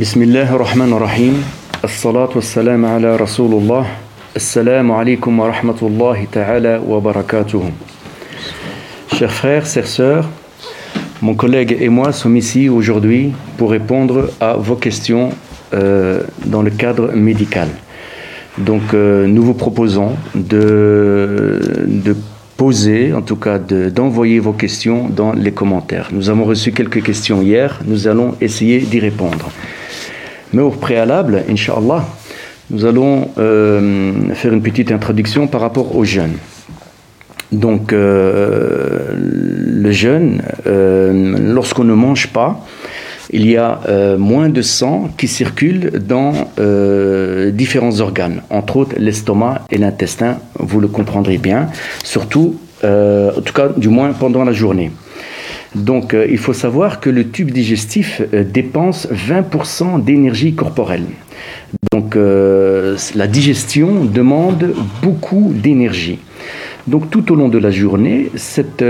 بسم الله الرحمن الرحيم الصلاة والسلام على رسول الله السلام عليكم ورحمة الله تعالى وبركاته Chers frères, chers sœurs, mon collègue et moi sommes ici aujourd'hui pour répondre à vos questions euh, dans le cadre médical. Donc euh, nous vous proposons de, de poser, en tout cas d'envoyer vos questions dans les commentaires. Nous avons reçu quelques questions hier, nous allons essayer d'y répondre. Mais au préalable, Inch'Allah, nous allons euh, faire une petite introduction par rapport au jeûne. Donc, euh, le jeûne, euh, lorsqu'on ne mange pas, il y a moins de sang qui circule dans différents organes, entre autres l'estomac et l'intestin, vous le comprendrez bien, surtout, en tout cas, du moins pendant la journée. Donc euh, il faut savoir que le tube digestif euh, dépense 20% d'énergie corporelle. Donc euh, la digestion demande beaucoup d'énergie. Donc tout au long de la journée, cette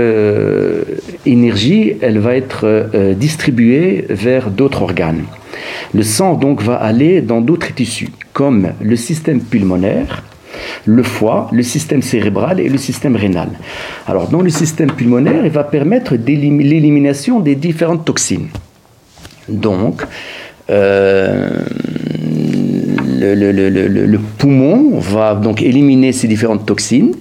énergie, elle va être distribuée vers d'autres organes. Le sang donc va aller dans d'autres tissus, comme le système pulmonaire, le foie, le système cérébral et le système rénal. Alors, dans le système pulmonaire, il va permettre l'élimination des différentes toxines. Donc, euh, le, poumon va donc éliminer ces différentes toxines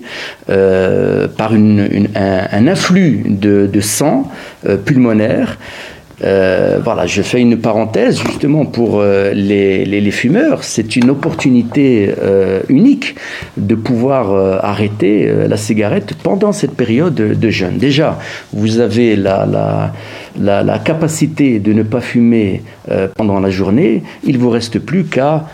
euh, par un, afflux de, sang euh, pulmonaire euh, voilà, je fais une parenthèse justement pour euh, les, fumeurs. C'est une opportunité euh, unique de pouvoir arrêter la cigarette pendant cette période de jeûne. Déjà, vous avez la, la, capacité de ne pas fumer pendant la journée. Il vous reste plus qu'à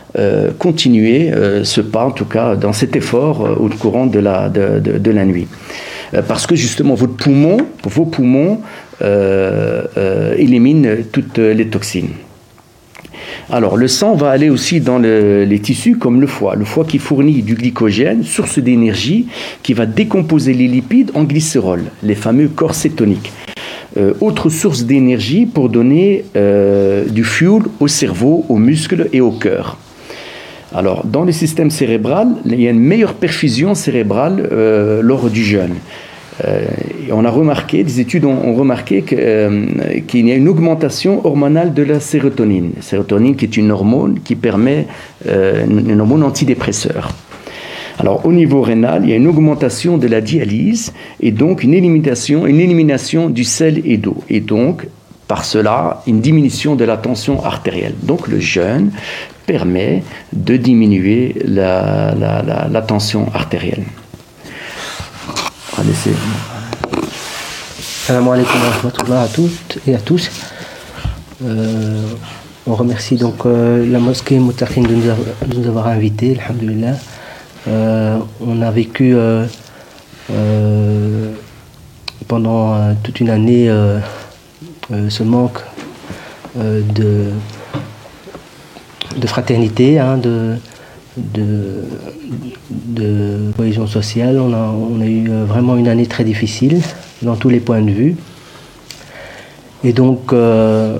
continuer ce pas, en tout cas dans cet effort au courant de la, la nuit. Parce que justement, vos poumons euh, euh, élimine toutes les toxines. Alors, le sang va aller aussi dans les tissus comme le foie. Le foie qui fournit du glycogène, source d'énergie, qui va décomposer les lipides en glycérol, les fameux corps cétoniques. Euh, autre source d'énergie pour donner du fuel au cerveau, aux muscles et au cœur. Alors, dans le système cérébral, il y a une meilleure perfusion cérébrale lors du jeûne. Euh, on a remarqué, des études ont, remarqué euh, qu'il y a une augmentation hormonale de la sérotonine. La sérotonine qui est une hormone qui permet, euh, une hormone antidépresseur. Alors au niveau rénal, il y a une augmentation de la dialyse et donc une élimination, une élimination du sel et d'eau. Et donc par cela une diminution de la tension artérielle. Donc le jeûne permet de diminuer la tension artérielle. Salam alaikum wa à toutes et à tous. Euh, on remercie donc euh, la mosquée Moutakin de, nous avoir invités, alhamdulillah. Euh, on a vécu pendant toute une année ce manque de, de fraternité, hein, de, de, cohésion sociale. On a, eu euh, vraiment une année très difficile dans tous les points de vue. Et donc, euh,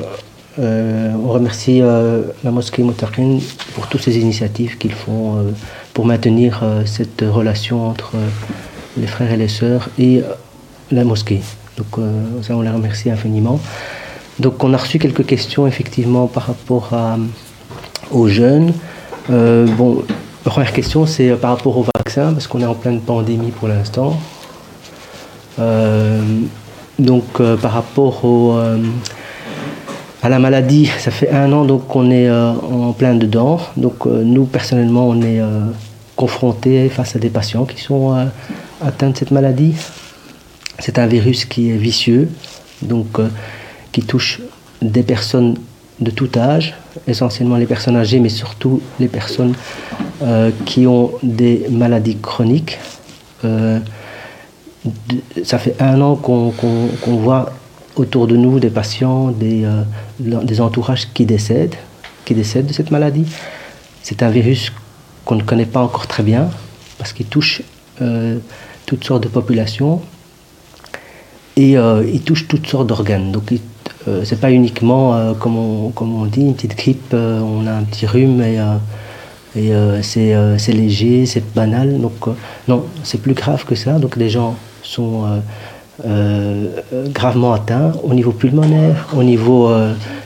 euh, on remercie la mosquée Moutakin pour toutes ces initiatives qu'ils font pour maintenir cette relation entre les frères et les sœurs et la mosquée. Donc, ça, on les remercie infiniment. Donc, on a reçu quelques questions effectivement par rapport à, aux jeunes. Euh, bon, première question, c'est euh, par rapport au vaccin, parce qu'on est en pleine pandémie pour l'instant. Euh, donc, par rapport au, à la maladie, ça fait un an donc qu'on est en plein dedans. Donc, nous, personnellement, on est confrontés face à des patients qui sont atteints de cette maladie. C'est un virus qui est vicieux, donc qui touche des personnes de tout âge, essentiellement les personnes âgées, mais surtout les personnes euh, qui ont des maladies chroniques. Euh, ça fait un an qu'on voit autour de nous des patients, des, euh, des entourages qui décèdent, qui décèdent de cette maladie. C'est un virus qu'on ne connaît pas encore très bien parce qu'il touche toutes sortes de populations et il touche toutes sortes d'organes. Donc c'est pas uniquement, comme, on, comme, on, dit, une petite grippe, on a un petit rhume et, et c'est léger, c'est banal. Donc, non, c'est plus grave que ça. Donc, les gens sont gravement atteints au niveau pulmonaire, au niveau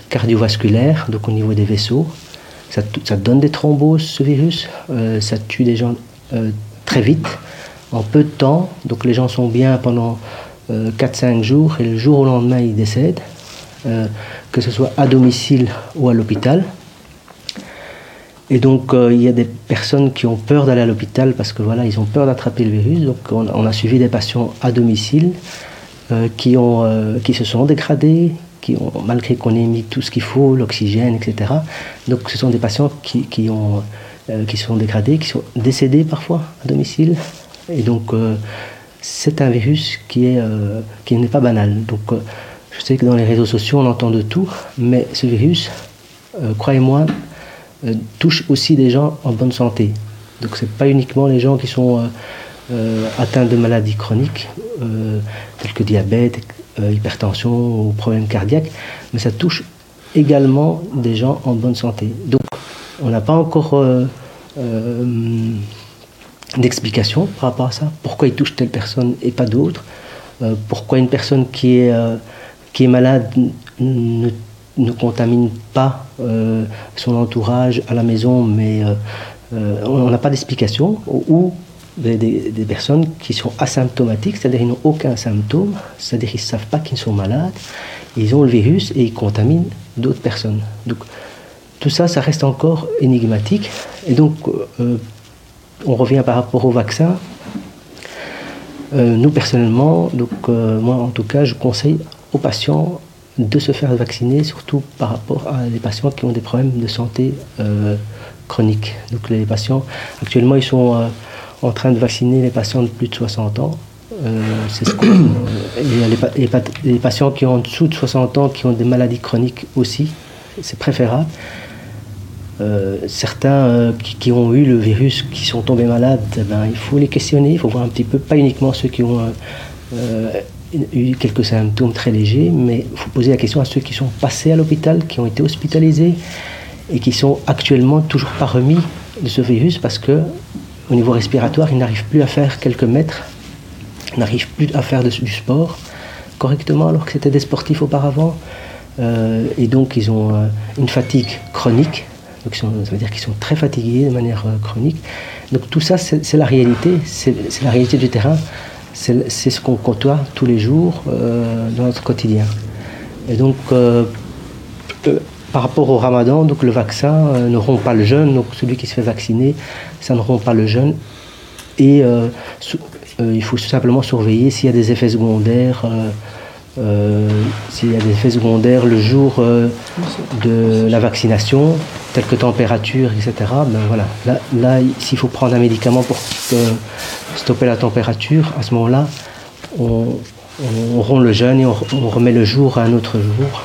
cardiovasculaire, donc au niveau des vaisseaux. Ça, ça donne des thromboses, ce virus. ça tue des gens très vite, en peu de temps. Donc les gens sont bien pendant 4-5 jours et le jour au lendemain ils décèdent, euh, que ce soit à domicile ou à l'hôpital. Et donc euh, il y a des personnes qui ont peur d'aller à l'hôpital parce que voilà, ils ont peur d'attraper le virus. Donc on, a suivi des patients à domicile euh, qui, ont, qui se sont dégradés, qui ont, malgré qu'on ait mis tout ce qu'il faut, l'oxygène, etc. Donc ce sont des patients qui, qui ont, qui sont dégradés, qui sont décédés parfois à domicile. Et donc c'est un virus qui est euh, qui n'est pas banal. Donc, euh, je sais que dans les réseaux sociaux, on entend de tout, mais ce virus, euh, touche aussi des gens en bonne santé. Donc, c'est pas uniquement les gens qui sont atteints de maladies chroniques, telles que diabète, hypertension ou problèmes cardiaques, mais ça touche également des gens en bonne santé. Donc, on n'a pas encore d'explication par rapport à ça. Pourquoi il touche telle personne et pas d'autres? Euh, Pourquoi une personne qui est, euh, qui est malade ne, ne contamine pas euh, son entourage à la maison, mais on n'a pas d'explication Ou des, personnes qui sont asymptomatiques, c'est-à-dire ils n'ont aucun symptôme, c'est-à-dire ils ne savent pas qu'ils sont malades, ils ont le virus et ils contaminent d'autres personnes. Donc tout ça, ça reste encore énigmatique. Et donc, on revient par rapport au vaccin. Euh, nous, personnellement, donc, euh, moi en tout cas, je conseille aux patients de se faire vacciner, surtout par rapport à des patients qui ont des problèmes de santé euh, chroniques. Donc les patients, actuellement, ils sont en train de vacciner les patients de plus de 60 ans. y a les, les, patients qui ont en dessous de 60 ans, qui ont des maladies chroniques aussi, c'est préférable. Euh, certains euh, qui, ont eu le virus, qui sont tombés malades, eh ben, il faut les questionner, il faut voir un petit peu, pas uniquement ceux qui ont euh, eu quelques symptômes très légers, mais il faut poser la question à ceux qui sont passés à l'hôpital, qui ont été hospitalisés et qui sont actuellement toujours pas remis de ce virus parce que au niveau respiratoire, ils n'arrivent plus à faire quelques mètres, n'arrivent plus à faire du sport correctement alors que c'était des sportifs auparavant. et donc ils ont une fatigue chronique ça veut dire qu'ils sont très fatigués de manière euh, chronique. Donc tout ça, c'est la réalité, c'est la réalité du terrain, c'est ce qu'on côtoie tous les jours euh, dans notre quotidien. Et donc, euh, par rapport au ramadan, donc le vaccin ne rompt pas le jeûne, donc celui qui se fait vacciner, ça ne rompt pas le jeûne. Et il faut simplement surveiller s'il y a des effets secondaires. S'il y a des effets secondaires le jour de la vaccination, telles que température, etc., ben voilà. Là, là s'il faut prendre un médicament pour stopper la température, à ce moment-là, on, rompt le jeûne et on, remet le jour à un autre jour.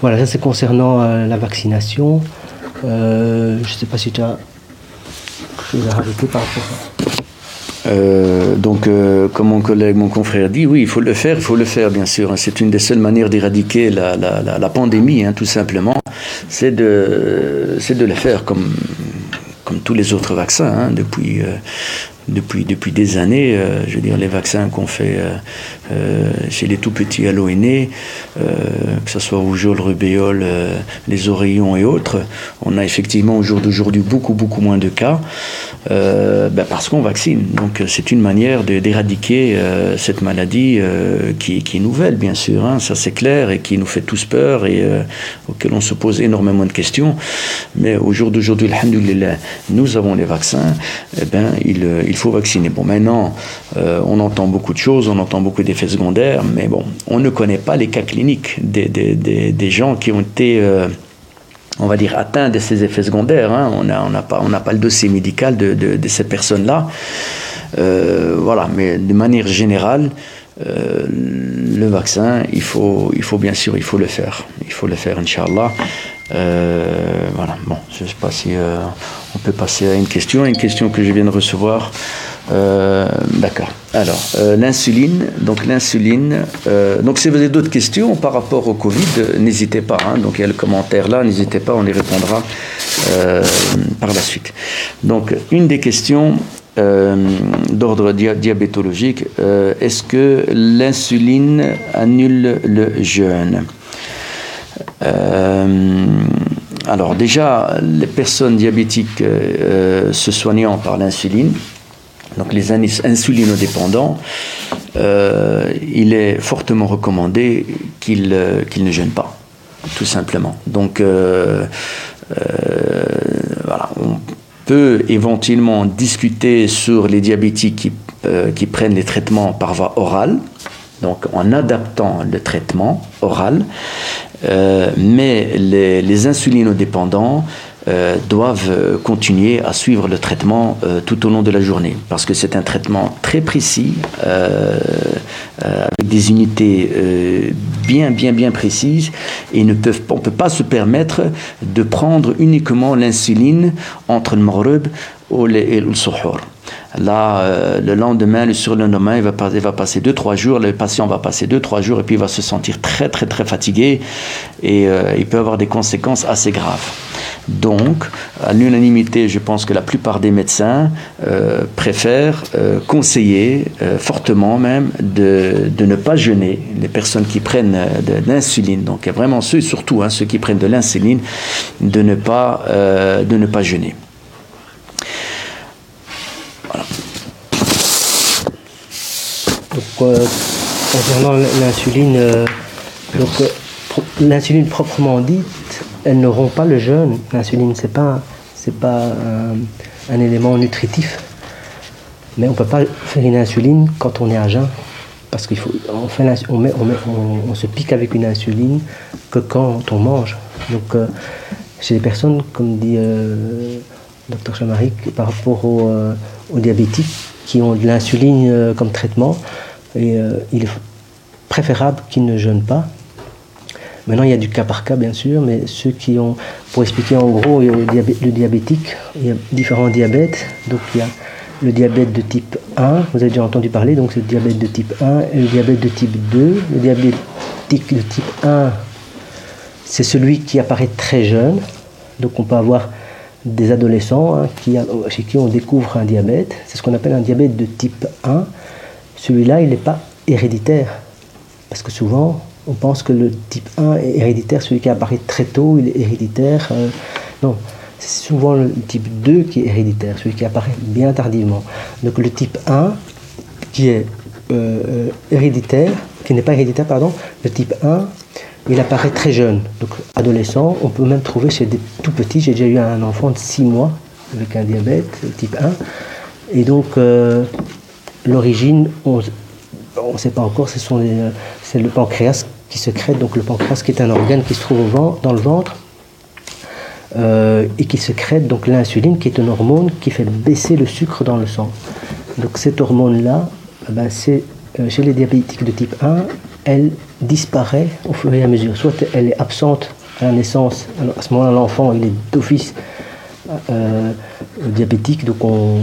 Voilà, ça c'est concernant euh, la vaccination. Euh, je ne sais pas si tu as quelque chose à rajouter par rapport à ça. Euh, donc, euh, comme mon collègue, mon confrère dit, oui, il faut le faire, il faut le faire, bien sûr. Hein. C'est une des seules manières d'éradiquer la, la, la, pandémie, hein, tout simplement. C'est de, c'est de le faire comme, comme tous les autres vaccins, hein, depuis, euh, depuis, depuis des années. je veux dire, les vaccins qu'on fait chez les tout petits à l'ONE, que ce soit rougeole, rubéole, les oreillons et autres, on a effectivement au jour d'aujourd'hui beaucoup, beaucoup moins de cas. Euh, ben parce qu'on vaccine. Donc c'est une manière d'éradiquer euh, cette maladie euh, qui, qui, est nouvelle, bien sûr, hein, ça c'est clair, et qui nous fait tous peur et auquel on se pose énormément de questions. Mais au jour d'aujourd'hui, nous avons les vaccins, eh ben, il, il, faut vacciner. Bon, maintenant, on entend beaucoup de choses, on entend beaucoup d'effets secondaires, mais bon, on ne connaît pas les cas cliniques des, des, des, gens qui ont été on va dire, atteint de ces effets secondaires. Hein. On n'a on pas, pas le dossier médical de, de, ces personnes-là. Euh, voilà, mais de manière générale, euh, le vaccin, il faut, il faut bien sûr, il faut le faire. Il faut le faire, Inch'Allah. Euh, voilà, bon, je ne sais pas si on peut passer à une question, une question que je viens de recevoir. D'accord. Alors, euh, l'insuline, donc l'insuline, euh, donc si vous avez d'autres questions par rapport au Covid, euh, n'hésitez pas, hein. donc il y a le commentaire là, n'hésitez pas, on y répondra par la suite. Donc, une des questions d'ordre diabétologique, est-ce que l'insuline annule le jeûne? Alors déjà, les personnes diabétiques se soignant par l'insuline, donc les insulinodépendants, euh, il est fortement recommandé qu'ils euh, ne jeûnent pas, tout simplement. Donc euh, voilà, on peut éventuellement discuter sur les diabétiques qui, qui prennent les traitements par voie orale, donc en adaptant le traitement oral, mais les, les insulinodépendants euh, doivent euh, continuer à suivre le traitement euh, tout au long de la journée, parce que c'est un traitement très précis, avec des unités bien, bien, bien précises, et ne peuvent, on ne peut pas se permettre de prendre uniquement l'insuline entre le maghreb et le suhour. Là, le lendemain, le surlendemain, il va, il va passer 2-3 jours, le patient va passer 2-3 jours et puis il va se sentir très très très fatigué et il peut avoir des conséquences assez graves. Donc, à l'unanimité, je pense que la plupart des médecins euh, préfèrent conseiller fortement même de, de, ne pas jeûner les personnes qui prennent de, l'insuline. Donc, vraiment ceux, surtout hein, ceux qui prennent de l'insuline, de ne pas, de ne pas jeûner. Euh, concernant l'insuline, euh, donc euh, l'insuline proprement dite, elles n'auront pas le jeûne. L'insuline, c'est pas pas un, élément nutritif. Mais on peut pas faire une insuline quand on est à jeun. Parce qu'il faut, on, fait on, met, on, se pique avec une insuline que quand on mange. Donc, chez les personnes, comme dit euh, Dr Chamarik, par rapport aux, aux, diabétiques qui ont de l'insuline comme traitement, euh, il est préférable qu'ils ne jeûnent pas. Maintenant, il y a du cas par cas, bien sûr, mais ceux qui ont, pour expliquer en gros, le, diabétique, il y a différents diabètes. Donc, il y a le diabète de type 1, vous avez déjà entendu parler, donc c'est le diabète de type 1 et le diabète de type 2. Le diabétique de type 1, c'est celui qui apparaît très jeune. Donc, on peut avoir des adolescents hein, chez qui on découvre un diabète. C'est ce qu'on appelle un diabète de type 1 celui-là, il n'est pas héréditaire. Parce que souvent, on pense que le type 1 est héréditaire, celui qui apparaît très tôt, il est héréditaire. Euh, non, c'est souvent le type 2 qui est héréditaire, celui qui apparaît bien tardivement. Donc le type 1, qui est euh, euh, héréditaire, qui n'est pas héréditaire, pardon, le type 1, il apparaît très jeune. Donc adolescent, on peut même trouver chez des tout petits. J'ai déjà eu un enfant de 6 mois avec un diabète type 1. Et donc, L'origine, on ne sait pas encore, c'est le pancréas qui secrète, donc le pancréas qui est un organe qui se trouve dans le ventre euh, et qui secrète donc l'insuline qui est une hormone qui fait baisser le sucre dans le sang. Donc cette hormone-là, eh ben, c'est euh, chez les diabétiques de type 1, elle disparaît au fur et à mesure. Soit elle est absente à la naissance, à ce moment-là l'enfant il est d'office euh, diabétique, donc on,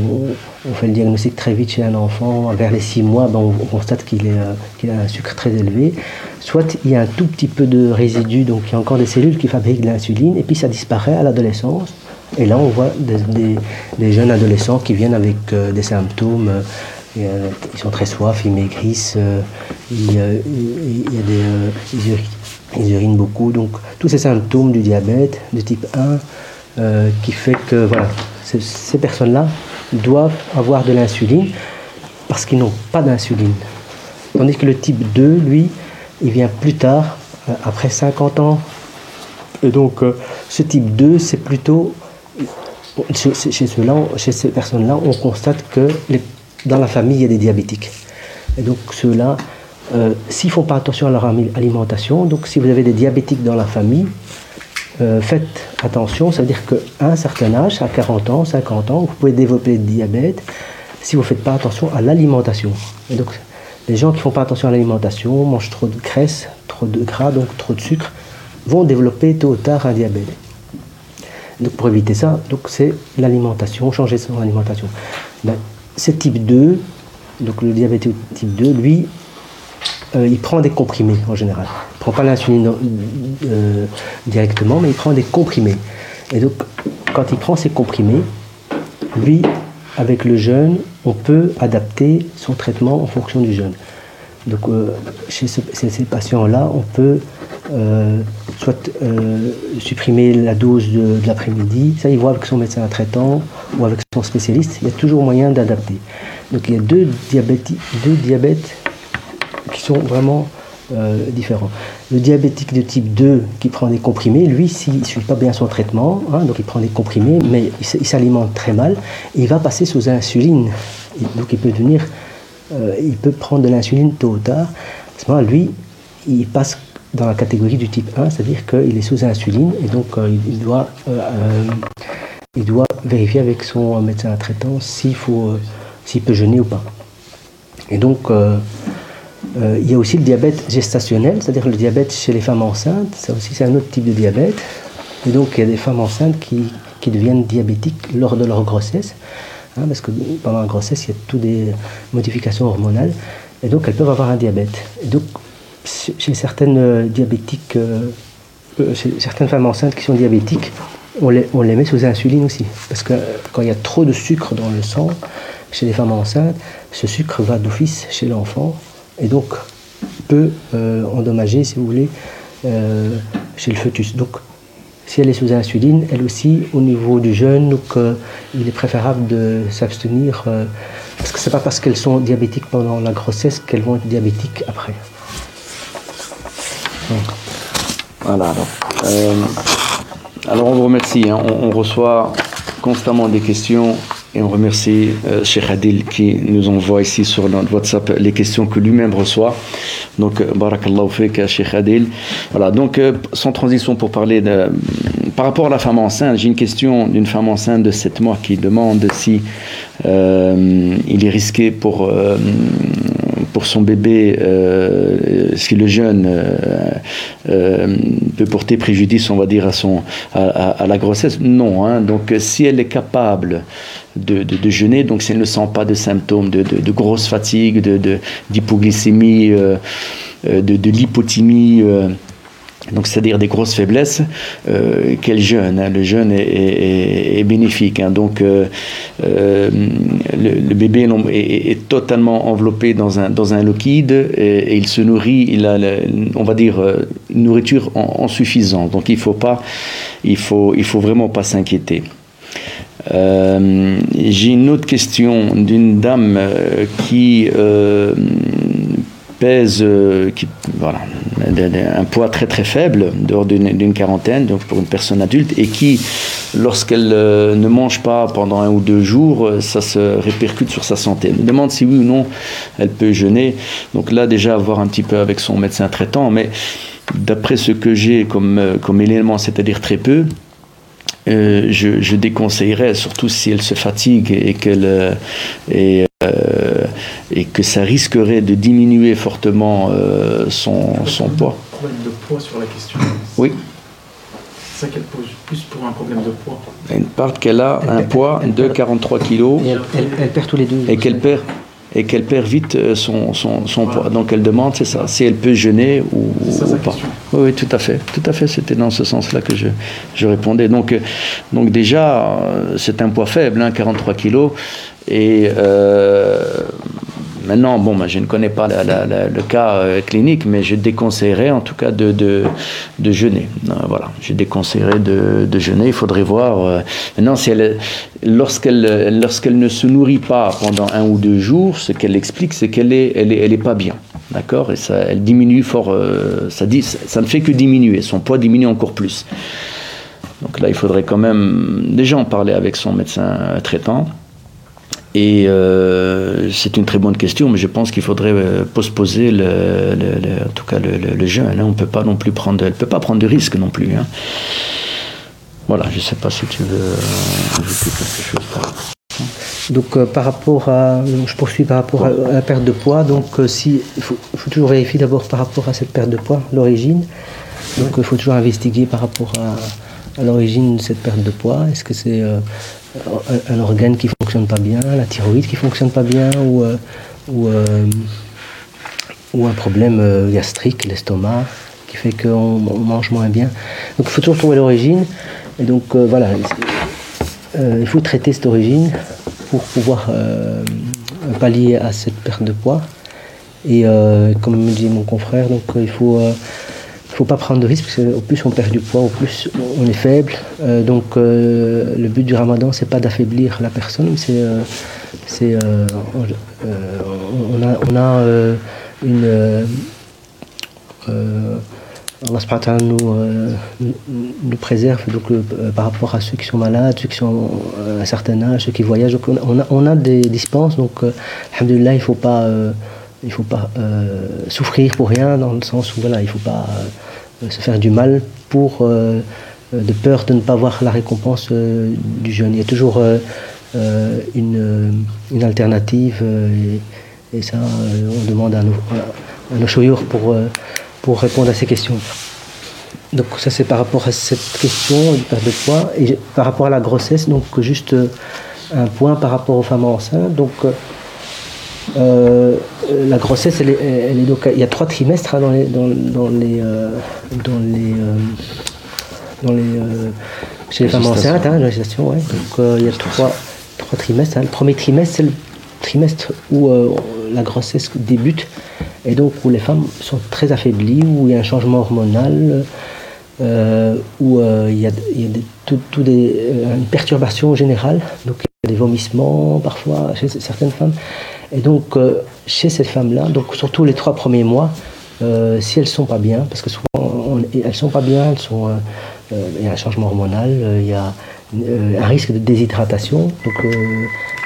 fait le diagnostic très vite chez un enfant. Vers les 6 mois, ben, on, constate euh, qu'il a un sucre très élevé. Soit il y a un tout petit peu de résidus, donc il y a encore des cellules qui fabriquent de l'insuline, et puis ça disparaît à l'adolescence. Et là, on voit des, jeunes adolescents qui viennent avec euh, des symptômes. ils sont très soifs, ils maigrissent, il y a des, ils urinent beaucoup. Donc tous ces symptômes du diabète de type 1 euh, qui fait que voilà, ces personnes-là doivent avoir de l'insuline parce qu'ils n'ont pas d'insuline. Tandis que le type 2, lui, il vient plus tard, euh, après 50 ans. Et donc, euh, ce type 2, c'est plutôt. Chez, chez ces personnes-là, on constate que dans la famille, il y a des diabétiques. Et donc, ceux-là, s'ils ne font pas attention à leur alimentation, donc si vous avez des diabétiques dans la famille, euh, faites attention, ça veut dire qu'à un certain âge, à 40 ans, 50 ans, vous pouvez développer le diabète si vous ne faites pas attention à l'alimentation. Et donc, les gens qui ne font pas attention à l'alimentation, mangent trop de graisse, trop de gras, donc trop de sucre, vont développer tôt ou tard un diabète. Donc pour éviter ça, c'est l'alimentation, changer son alimentation. Ben, ce type 2, donc le diabétique type 2, lui, euh, il prend des comprimés en général. Il ne prend pas l'insuline euh, directement, mais il prend des comprimés. Et donc, quand il prend ces comprimés, lui, avec le jeûne, on peut adapter son traitement en fonction du jeûne. Donc, euh, chez ces patients-là, on peut soit supprimer la dose de, l'après-midi, ça il voit avec son médecin traitant ou avec son spécialiste, il y a toujours moyen d'adapter. Donc il y a deux, deux diabètes qui sont vraiment euh, différents. Le diabétique de type 2 qui prend des comprimés, lui, s'il ne suit pas bien son traitement, hein, donc il prend des comprimés, mais il s'alimente très mal, il va passer sous insuline. donc il peut devenir, euh, il peut prendre de l'insuline tôt ou tard. À ce moment-là, lui, il passe dans la catégorie du type 1, c'est-à-dire qu'il est sous insuline et donc euh, il, doit, il doit vérifier avec son médecin traitant s'il faut, peut jeûner ou pas. Et donc, il y a aussi le diabète gestationnel, c'est-à-dire le diabète chez les femmes enceintes. Ça aussi, c'est un autre type de diabète. Et donc, il y a des femmes enceintes qui, qui deviennent diabétiques lors de leur grossesse. Hein, parce que pendant la grossesse, il y a toutes des modifications hormonales. Et donc, elles peuvent avoir un diabète. Et donc, chez certaines euh, diabétiques, euh, chez certaines femmes enceintes qui sont diabétiques, on les, on les met sous insuline aussi. Parce que quand il y a trop de sucre dans le sang, chez les femmes enceintes, ce sucre va d'office chez l'enfant et donc peut euh, endommager, si vous voulez, euh, chez le fœtus. Donc, si elle est sous insuline, elle aussi, au niveau du jeûne, euh, il est préférable de s'abstenir, parce que ce n'est pas parce qu'elles sont diabétiques pendant la grossesse qu'elles vont être diabétiques après. Voilà. Alors, on vous remercie. Hein. on reçoit constamment des questions et on remercie euh, Cheikh Adil qui nous envoie ici sur notre WhatsApp les questions que lui-même reçoit. Donc, euh, barakallahu fik, Cheikh Adil. Voilà, donc, euh, sans transition pour parler de. Par rapport à la femme enceinte, j'ai une question d'une femme enceinte de 7 mois qui demande si il est risqué pour pour son bébé, euh, si le jeûne euh, euh, peut porter préjudice, on va dire, à, son, à, la grossesse Non. Hein. Donc, si elle est capable de, de, jeûner, donc si elle ne sent pas de symptômes de, de grosse fatigue, d'hypoglycémie, de, lipotymie, donc c'est-à-dire des grosses faiblesses, euh, quel jeûne hein. Le jeûne est, bénéfique. Hein. donc euh, le, bébé est, totalement enveloppé dans un, dans un liquide et, il se nourrit, il a, on va dire, une nourriture en, suffisance. Donc il faut pas, il faut, il faut vraiment pas s'inquiéter. J'ai une autre question d'une dame qui pèse euh, un poids très très faible, dehors d'une quarantaine, donc pour une personne adulte, et qui, lorsqu'elle euh, ne mange pas pendant un ou deux jours, euh, ça se répercute sur sa santé. Elle me demande si oui ou non elle peut jeûner. Donc là, déjà, voir un petit peu avec son médecin traitant, mais d'après ce que j'ai comme élément, c'est-à-dire très peu, je, je, déconseillerais, surtout si elle se fatigue et qu'elle et, et que ça risquerait de diminuer fortement euh, son, son poids. de poids sur la question. Oui. C'est ça qu'elle pose plus pour un problème de poids. Elle parle qu'elle a un poids de 43 kg. Et elle, perd tous les deux. Et qu'elle perd et qu'elle perd vite euh, son, son, poids. Donc elle demande, c'est ça, si elle peut jeûner ou, pas. Oui, oui, tout à fait, tout à fait. C'était dans ce sens-là que je, je répondais. Donc, euh, donc déjà, c'est un poids faible, hein, 43 kilos, et euh, Maintenant, bon, je ne connais pas le cas euh, clinique, mais je déconseillerais en tout cas de, jeûner. Euh, voilà, je déconseillerais de, de, jeûner. Il faudrait voir. Euh, maintenant, si elle, lorsqu'elle, lorsqu'elle ne se nourrit pas pendant un ou deux jours, ce qu'elle explique, c'est qu'elle est, elle est, elle est pas bien. D'accord? Et ça, elle diminue fort. ça, dit, ça ne fait que diminuer. Son poids diminue encore plus. Donc là, il faudrait quand même déjà en parler avec son médecin traitant. Et euh, c'est une très bonne question, mais je pense qu'il faudrait euh, postposer le, en tout cas le, jeûne. Hein. On peut pas non plus prendre, elle peut pas prendre de risques non plus. Hein. Voilà, je ne sais pas si tu veux euh, ajouter quelque chose. Donc par rapport à, je poursuis par rapport à, la perte de poids. Donc si, il faut, toujours vérifier d'abord par rapport à cette perte de poids, l'origine. Donc il faut toujours investiguer par rapport à, à l'origine de cette perte de poids. Est-ce que c'est un, organe qui fonctionne pas bien, la thyroïde qui fonctionne pas bien, ou, euh, ou, ou un problème gastrique, l'estomac, qui fait qu'on mange moins bien? Donc il faut toujours trouver l'origine. Et donc voilà, il faut traiter cette origine pour pouvoir pallier à cette perte de poids. Et comme me dit mon confrère, donc il faut faut pas prendre de risques, parce qu'au plus on perd du poids, au plus on est faible. Euh, donc euh, le but du ramadan, c'est pas d'affaiblir la personne, c'est, euh, on, a, on a une Allah nous, nous préserve donc, par rapport à ceux qui sont malades, ceux qui sont à un certain âge, ceux qui voyagent. Donc, on, a, des dispenses, donc alhamdulillah, il ne faut pas, il faut pas souffrir pour rien, dans le sens où voilà, il ne faut pas euh, se faire du mal pour euh, euh, de peur de ne pas voir la récompense du jeûne. Il y a toujours une, une, alternative et, ça, on demande à nos, à nos pour, pour répondre à ces questions. Donc ça c'est par rapport à cette question du perte de poids et par rapport à la grossesse, donc juste un point par rapport aux femmes enceintes. Donc euh, la grossesse, elle est, donc, il y a trois trimestres hein, dans les, dans, les, euh, dans les, euh, dans les chez les femmes enceintes, hein, la gestation, ouais. Donc il y a trois, trois trimestres. Hein. Le premier trimestre, c'est le trimestre où la grossesse débute et donc où les femmes sont très affaiblies, où il y a un changement hormonal, où il y a, il y a des, tout, des, une perturbation générale, donc il y a des vomissements parfois chez certaines femmes. Et donc, euh, chez cette femme-là, donc surtout les trois premiers mois, euh, si elles ne sont pas bien, parce que souvent elles sont pas bien, euh, il y a un changement hormonal, il y a un risque de déshydratation. Donc,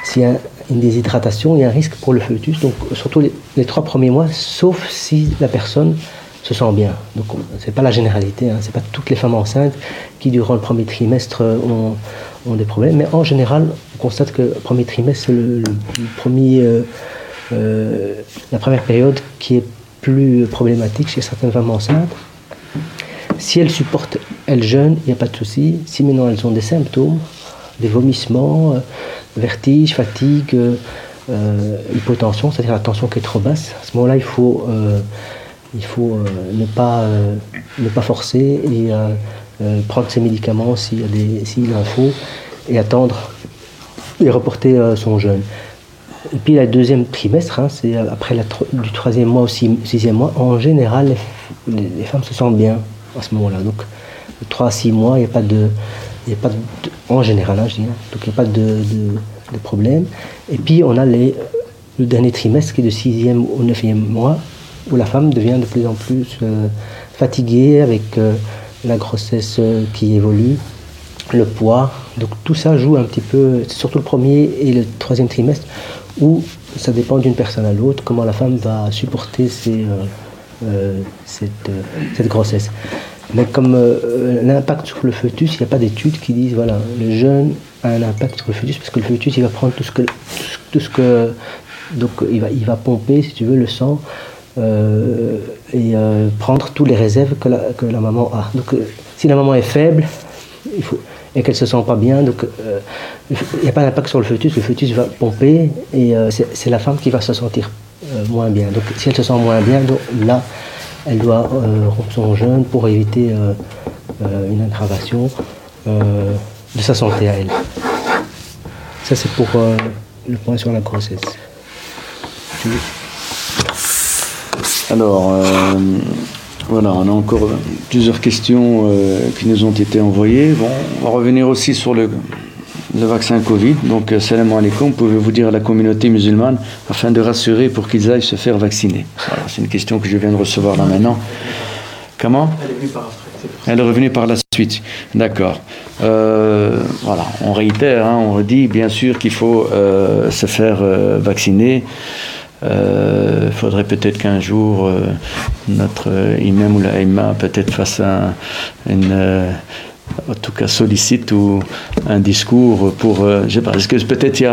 s'il y a une déshydratation, il y a un risque pour le fœtus. Donc, surtout les, trois premiers mois, sauf si la personne se sent bien. Donc, c'est pas la généralité, hein, c'est pas toutes les femmes enceintes qui, durant le premier trimestre, ont, ont des problèmes. Mais en général, on constate que le premier trimestre, c'est le, premier, euh, euh, la première période qui est plus problématique chez certaines femmes enceintes. Si elles supportent, elles jeûnent, il n'y a pas de souci. Si maintenant elles ont des symptômes, des vomissements, euh, vertiges, fatigue, hypotension, c'est-à-dire la tension qui est trop basse, à ce moment-là, il faut, il faut ne, pas, ne pas forcer et euh, prendre ses médicaments s'il en faut, et attendre et reporter euh, son jeûne. Et puis le deuxième trimestre, hein, c'est après la, du troisième mois au sixième mois, en général, les, femmes se sentent bien à ce moment-là. Donc, de 3 à 6 mois, il n'y a pas de. Y a pas en général, hein, je dis, hein. donc il n'y a pas de, de, problème. Et puis on a les, le dernier trimestre qui est de sixième au neuvième mois, où la femme devient de plus en plus euh, fatiguée avec la grossesse euh, qui évolue, le poids. Donc tout ça joue un petit peu, surtout le premier et le troisième trimestre, où ça dépend d'une personne à l'autre, comment la femme va supporter euh, euh, cette, grossesse. Mais comme l'impact sur le fœtus, il n'y a pas d'études qui disent, voilà, le jeûne a un impact sur le fœtus, parce que le fœtus, il va prendre tout ce que... Tout ce que donc il va, il va pomper, si tu veux, le sang euh, et euh, prendre tous les réserves que la, que la maman a. Donc, euh, si la maman est faible, il faut, et qu'elle se sent pas bien, donc il n'y a pas d'impact sur le fœtus, le fœtus va pomper et c'est la femme qui va se sentir moins bien. Donc si elle se sent moins bien, donc, là, elle doit rompre son jeûne pour éviter une aggravation de sa santé à elle. Ça c'est pour le point sur la grossesse. Alors, euh, voilà, on a encore plusieurs questions euh, qui nous ont été envoyées. Bon, on va revenir aussi sur le, vaccin Covid. Donc, euh, salam alaikum, pouvez-vous dire à la communauté musulmane afin de rassurer pour qu'ils aillent se faire vacciner? C'est une question que je viens de recevoir là maintenant. Comment? Elle est revenue par la suite. D'accord. voilà, on réitère, hein, on redit bien sûr qu'il faut se faire vacciner. Il euh, faudrait peut-être qu'un jour euh, notre imam ou la imam peut-être fasse un, euh, en tout cas sollicite ou un discours pour, je sais pas, est-ce que peut-être il y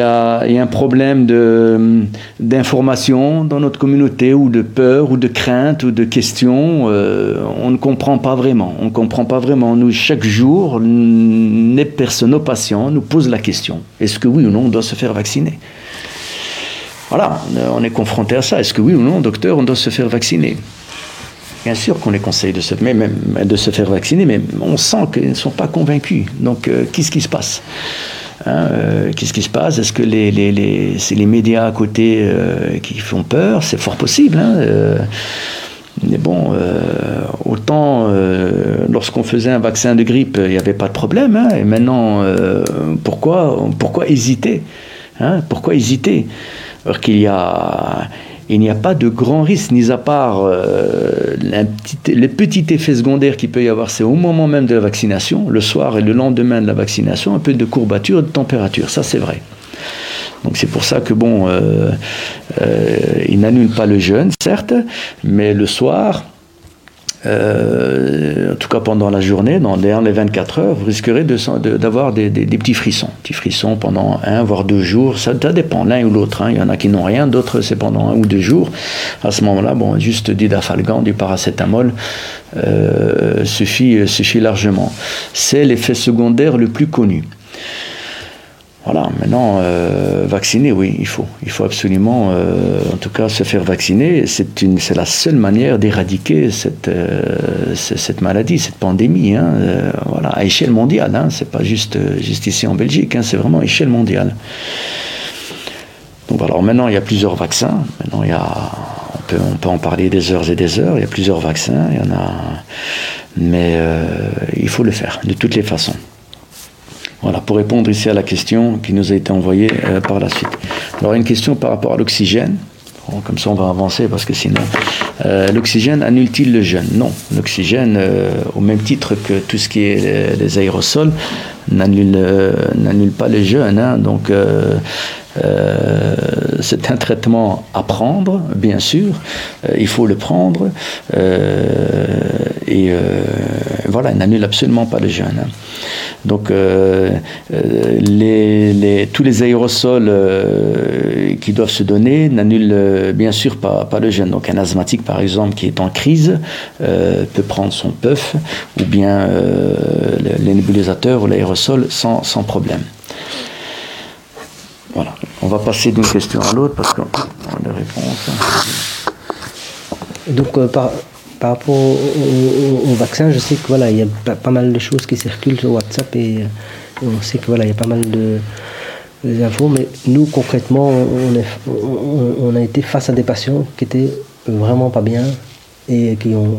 a, y, y a un problème de, d'information dans notre communauté ou de peur ou de crainte ou de questions, on ne comprend pas vraiment, on ne comprend pas vraiment. Nous, chaque jour, les nos patients nous posent la question, est-ce que oui ou non on doit se faire vacciner? Voilà, on est confronté à ça. Est-ce que oui ou non, docteur, on doit se faire vacciner? Bien sûr qu'on les conseille de se, faire vacciner, mais on sent qu'ils ne sont pas convaincus. Donc, euh, qu'est-ce qui se passe? Hein, euh, Qu'est-ce qui se passe? Est-ce que c'est les médias à côté euh, qui font peur? C'est fort possible. Hein, mais bon, autant lorsqu'on faisait un vaccin de grippe, il n'y avait pas de problème. Hein, et maintenant, pourquoi, pourquoi hésiter? Pourquoi hésiter? Alors qu'il il n'y a pas de grand risque, ni à part euh, petit, les petits effets secondaires qu'il peut y avoir, c'est au moment même de la vaccination, le soir et le lendemain de la vaccination, un peu de courbature de température, ça c'est vrai. Donc c'est pour ça que bon, euh, euh, il n'annule pas le jeûne, certes, mais le soir, euh, en tout cas pendant la journée, dans les 24 heures, vous risquerez d'avoir des, petits frissons. Petits frissons pendant un, voire deux jours. Ça, dépend, l'un ou l'autre. Hein. Il y en a qui n'ont rien, d'autres c'est pendant un ou deux jours. À ce moment-là, bon, juste du dafalgan, du paracétamol, euh, suffit, suffit largement. C'est l'effet secondaire le plus connu. Voilà, maintenant, euh, vacciner, oui, il faut. Il faut absolument, euh, en tout cas, se faire vacciner. C'est, la seule manière d'éradiquer cette, euh, maladie, cette pandémie, hein, voilà, à échelle mondiale. Hein, c'est pas juste, juste ici en Belgique, hein, c'est vraiment à échelle mondiale. Donc, alors maintenant, il y a plusieurs vaccins. Maintenant, il y a, on, peut, on peut en parler des heures et des heures. Il y a plusieurs vaccins, il y en a. Mais il faut le faire, de toutes les façons. Voilà, pour répondre ici à la question qui nous a été envoyée euh, par la suite. Alors, une question par rapport à l'oxygène. comme ça, on va avancer parce que sinon. Euh, l'oxygène annule-t-il le jeûne? Non. L'oxygène, euh, au même titre que tout ce qui est les, aérosols, n'annule pas le jeûne. Hein. donc, c'est un traitement à prendre, bien sûr. il faut le prendre. et voilà, il n'annule absolument pas le jeûne. Hein. Donc euh, euh, tous les aérosols euh, qui doivent se donner n'annulent bien sûr pas, le gène. Donc un asthmatique par exemple qui est en crise peut prendre son puff ou bien les nébulizateurs ou l'aérosol sans, sans problème. On va passer d'une question à l'autre parce qu'on a des réponses. Donc, par, par rapport au, vaccin, je sais que voilà, il y a pas, mal de choses qui circulent sur WhatsApp et euh, on sait que voilà, il y a pas mal de, infos, mais nous concrètement, on, a été face à des patients qui étaient vraiment pas bien et qui ont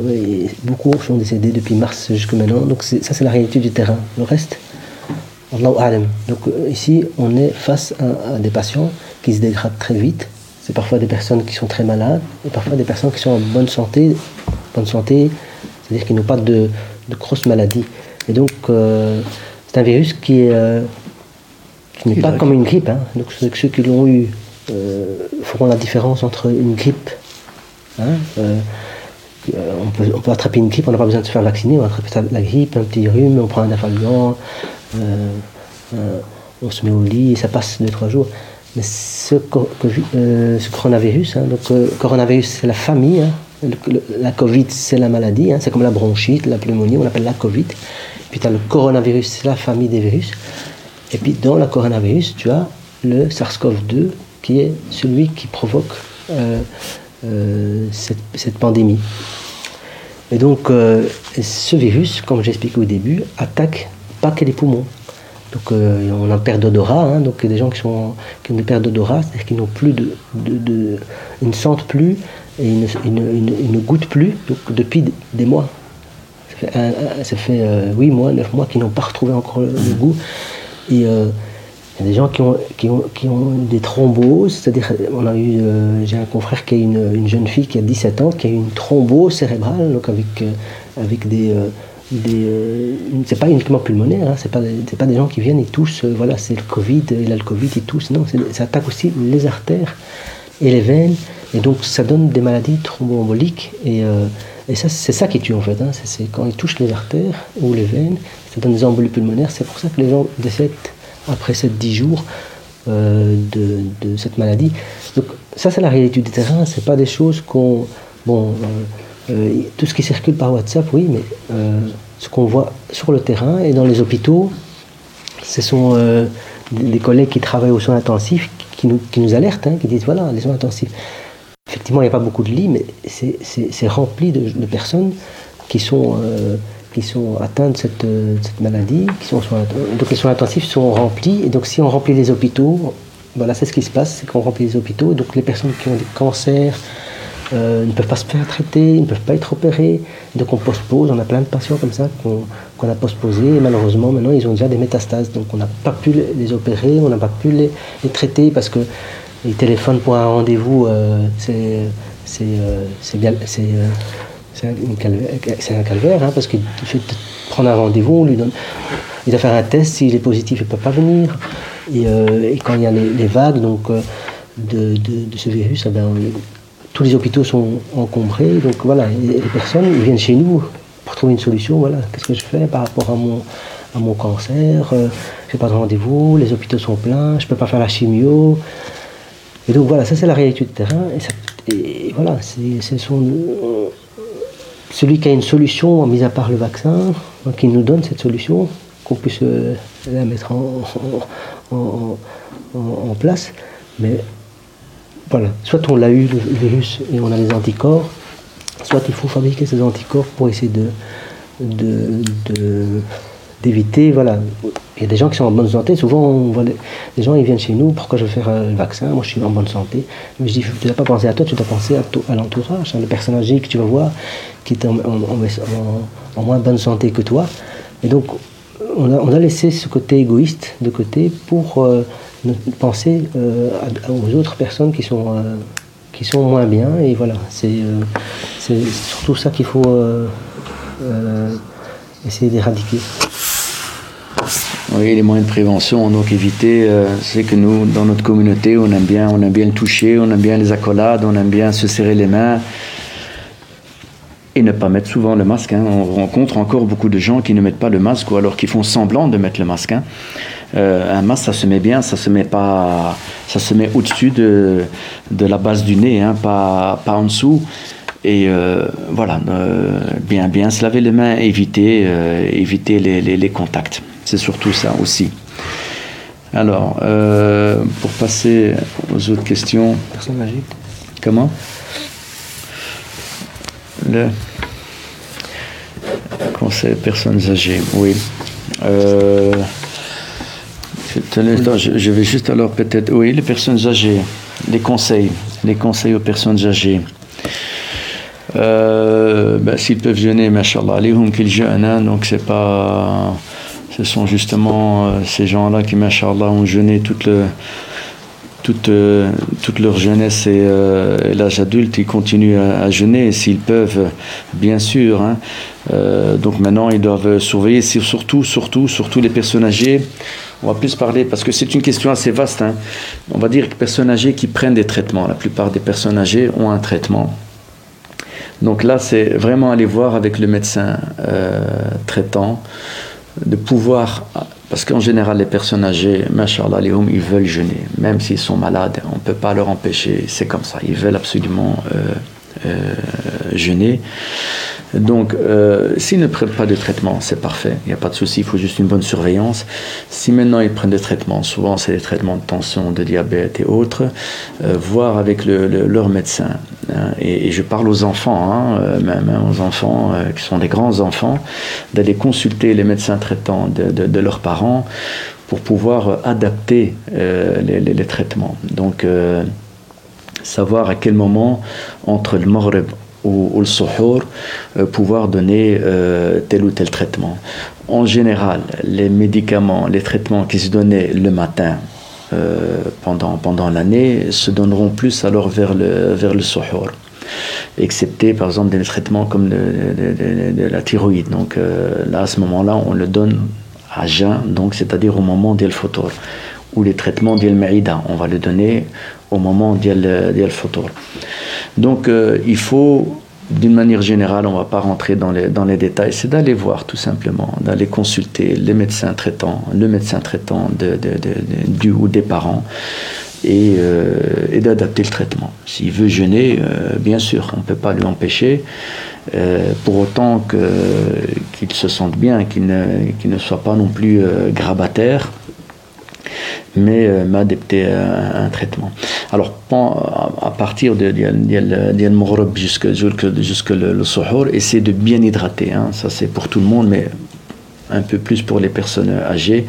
beaucoup sont décédés depuis mars jusqu'à maintenant. Donc ça c'est la réalité du terrain. Le reste, Donc euh, ici, on est face à des patients qui se dégradent très vite. C'est parfois des personnes qui sont très malades et parfois des personnes qui sont en bonne santé bonne santé, c'est-à-dire qu'ils n'ont pas de, de grosses maladies. Et donc, euh, c'est un virus qui, euh, n'est pas comme une grippe. Hein. Donc, ceux qui l'ont eu euh, feront la différence entre une grippe. Hein, on, peut, on, peut, attraper une grippe, on n'a pas besoin de se faire vacciner, on attrape la grippe, un petit rhume, on prend un afalgan, on se met au lit et ça passe 2-3 jours. Mais ce, ce coronavirus, hein, donc coronavirus c'est la famille, hein, la Covid, c'est la maladie, hein, c'est comme la bronchite, la pneumonie, on appelle la Covid. Puis tu as le coronavirus, c'est la famille des virus. Et puis dans le coronavirus, tu as le SARS-CoV-2 qui est celui qui provoque euh, euh, cette, pandémie. Et donc, euh, ce virus, comme j'expliquais au début, attaque pas que les poumons. Donc, on a une perte d'odorat, hein, donc des gens qui, sont, qui ont une perte d'odorat, c'est-à-dire qu'ils n'ont plus de, de, ils ne sentent plus et ils ne, goûtent plus depuis des mois. Ça fait, 8 euh, mois, 9 mois qu'ils n'ont pas retrouvé encore le, goût. Et euh, y a des gens qui ont, qui ont, qui ont des thromboses, c'est-à-dire, on a eu, euh, j'ai un confrère qui a une, une, jeune fille qui a 17 ans, qui a eu une thrombose cérébrale, donc avec, avec des. Des c'est pas uniquement pulmonaire, hein, c'est pas, pas des gens qui viennent et toussent, voilà, c'est le Covid, il a le Covid, ils toussent, non, ça attaque aussi les artères et les veines. Et donc ça donne des maladies thromboemboliques. Et, euh, et ça, c'est ça qui tue en fait. Hein. C'est quand ils touchent les artères ou les veines, ça donne des embolies pulmonaires. C'est pour ça que les gens décèdent après 7-10 jours euh, de, cette maladie. Donc ça, c'est la réalité du terrain. C'est pas des choses qu'on... euh, tout ce qui circule par WhatsApp, oui, mais ce qu'on voit sur le terrain et dans les hôpitaux, ce sont des collègues qui travaillent aux soins intensifs qui nous, alertent, hein, qui disent voilà, les soins intensifs. Effectivement, il n'y a pas beaucoup de lits, mais c'est rempli de, personnes qui sont, euh, qui sont atteintes de cette, maladie. Qui sont donc les soins intensifs sont remplis, et donc si on remplit les hôpitaux, voilà, c'est ce qui se passe, c'est qu'on remplit les hôpitaux, donc les personnes qui ont des cancers, euh, ne peuvent pas se faire traiter, ils ne peuvent pas être opérés. Donc on postpose, on a plein de patients comme ça qu'on a postposés et malheureusement maintenant ils ont déjà des métastases. Donc on n'a pas pu les opérer, on n'a pas pu les, traiter parce que ils téléphonent pour un rendez-vous, euh, c'est euh, un calvaire, hein, parce qu'il fait prendre un rendez-vous, on lui donne, il va faire un test, s'il est positif, il ne peut pas venir. Et, quand il y a les, vagues donc, de, ce virus, eh ben, tous les hôpitaux sont encombrés, donc voilà, les personnes viennent chez nous pour trouver une solution. Voilà, qu'est-ce que je fais par rapport à mon, cancer? Euh, Je n'ai pas de rendez-vous, les hôpitaux sont pleins, je ne peux pas faire la chimio. Et donc voilà, ça c'est la réalité du terrain. Et, voilà, c'est celui qui a une solution, mis à part le vaccin, qui nous donne cette solution, qu'on puisse euh, la mettre en, en, en place. Mais voilà. Soit on l'a eu, le virus, et on a les anticorps, soit il faut fabriquer ces anticorps pour essayer de, d'éviter, voilà. Il y a des gens qui sont en bonne santé, souvent on voit des, gens ils viennent chez nous, pourquoi je veux faire un vaccin, moi je suis en bonne santé. Mais je dis, tu dois pas penser à toi, tu dois penser à, l'entourage, hein, le personne que tu vas voir, qui est en, moins bonne santé que toi. Et donc on a, laissé ce côté égoïste de côté pour euh, penser euh, aux autres personnes qui sont, euh, qui sont moins bien. Et voilà, c'est euh, surtout ça qu'il faut essayer d'éradiquer. Oui, les moyens de prévention, donc éviter, c'est que nous, dans notre communauté, on aime bien, on aime bien le toucher, on aime bien les accolades, on aime bien se serrer les mains et ne pas mettre souvent le masque. Hein. On rencontre encore beaucoup de gens qui ne mettent pas le masque ou alors qui font semblant de mettre le masque. Hein. Euh, un masque, ça se met bien, ça se met pas, ça se met au-dessus de, de, la base du nez, hein, pas, pas en dessous. Et euh, voilà, euh, bien, bien se laver les mains, éviter, éviter les, les, les contacts. C'est surtout ça aussi. Alors, pour passer aux autres questions. Personne âgée. Comment? Le conseil personnes âgées, oui. Euh, je, vais juste alors peut-être. Oui, les personnes âgées, les conseils, les conseils aux personnes âgées. Ben, S'ils peuvent jeûner, machallah, hum qu'ils jeûnent, hein, donc c'est pas. Ce sont justement euh, ces gens-là qui, machallah, ont jeûné toute, le, toute, euh, toute leur jeunesse et, l'âge adulte, ils continuent à, jeûner s'ils peuvent, bien sûr. Hein. donc maintenant, ils doivent surveiller, surtout, surtout, surtout les personnes âgées. On va plus parler, parce que c'est une question assez vaste, hein. on va dire que personnes âgées qui prennent des traitements, la plupart des personnes âgées ont un traitement. Donc là, c'est vraiment aller voir avec le médecin euh, traitant, de pouvoir, parce qu'en général, les personnes âgées, machallah, ils veulent jeûner, même s'ils sont malades, on ne peut pas leur empêcher, c'est comme ça, ils veulent absolument euh, euh, jeûner. Donc, euh, s'ils ne prennent pas de traitement, c'est parfait, il n'y a pas de souci, il faut juste une bonne surveillance. Si maintenant ils prennent des traitements, souvent c'est des traitements de tension, de diabète et autres, euh, voir avec leur médecin. Hein. et, je parle aux enfants, hein, euh, même aux enfants qui sont des grands enfants, d'aller consulter les médecins traitants de, leurs parents pour pouvoir adapter les, traitements. Donc, savoir à quel moment entre le maghreb ou, le suhour, euh, pouvoir donner euh, tel ou tel traitement. En général, les médicaments, les traitements qui se donnaient le matin euh, pendant, pendant l'année se donneront plus alors vers le, vers le excepté par exemple des traitements comme de, la thyroïde. Donc là, à ce moment-là, on le donne à jeun, donc c'est-à-dire au moment d'El Fotor, ou les traitements d'El Maïda, on va le donner au moment d'El Fotor. Donc il faut, d'une manière générale, on ne va pas rentrer dans les, détails, c'est d'aller voir tout simplement, d'aller consulter les médecins traitants, le médecin traitant du ou des parents. Et, euh, et d'adapter le traitement. S'il veut jeûner, euh, bien sûr, on ne peut pas lui empêcher, pour autant qu'il se sente bien, qu'il ne, ne, soit pas non plus grabataire. mais m'adapter à un traitement. Alors, à partir de jusqu'à jusque le, le suhour, essayer de bien hydrater. Hein. Ça, c'est pour tout le monde, mais un peu plus pour les personnes âgées.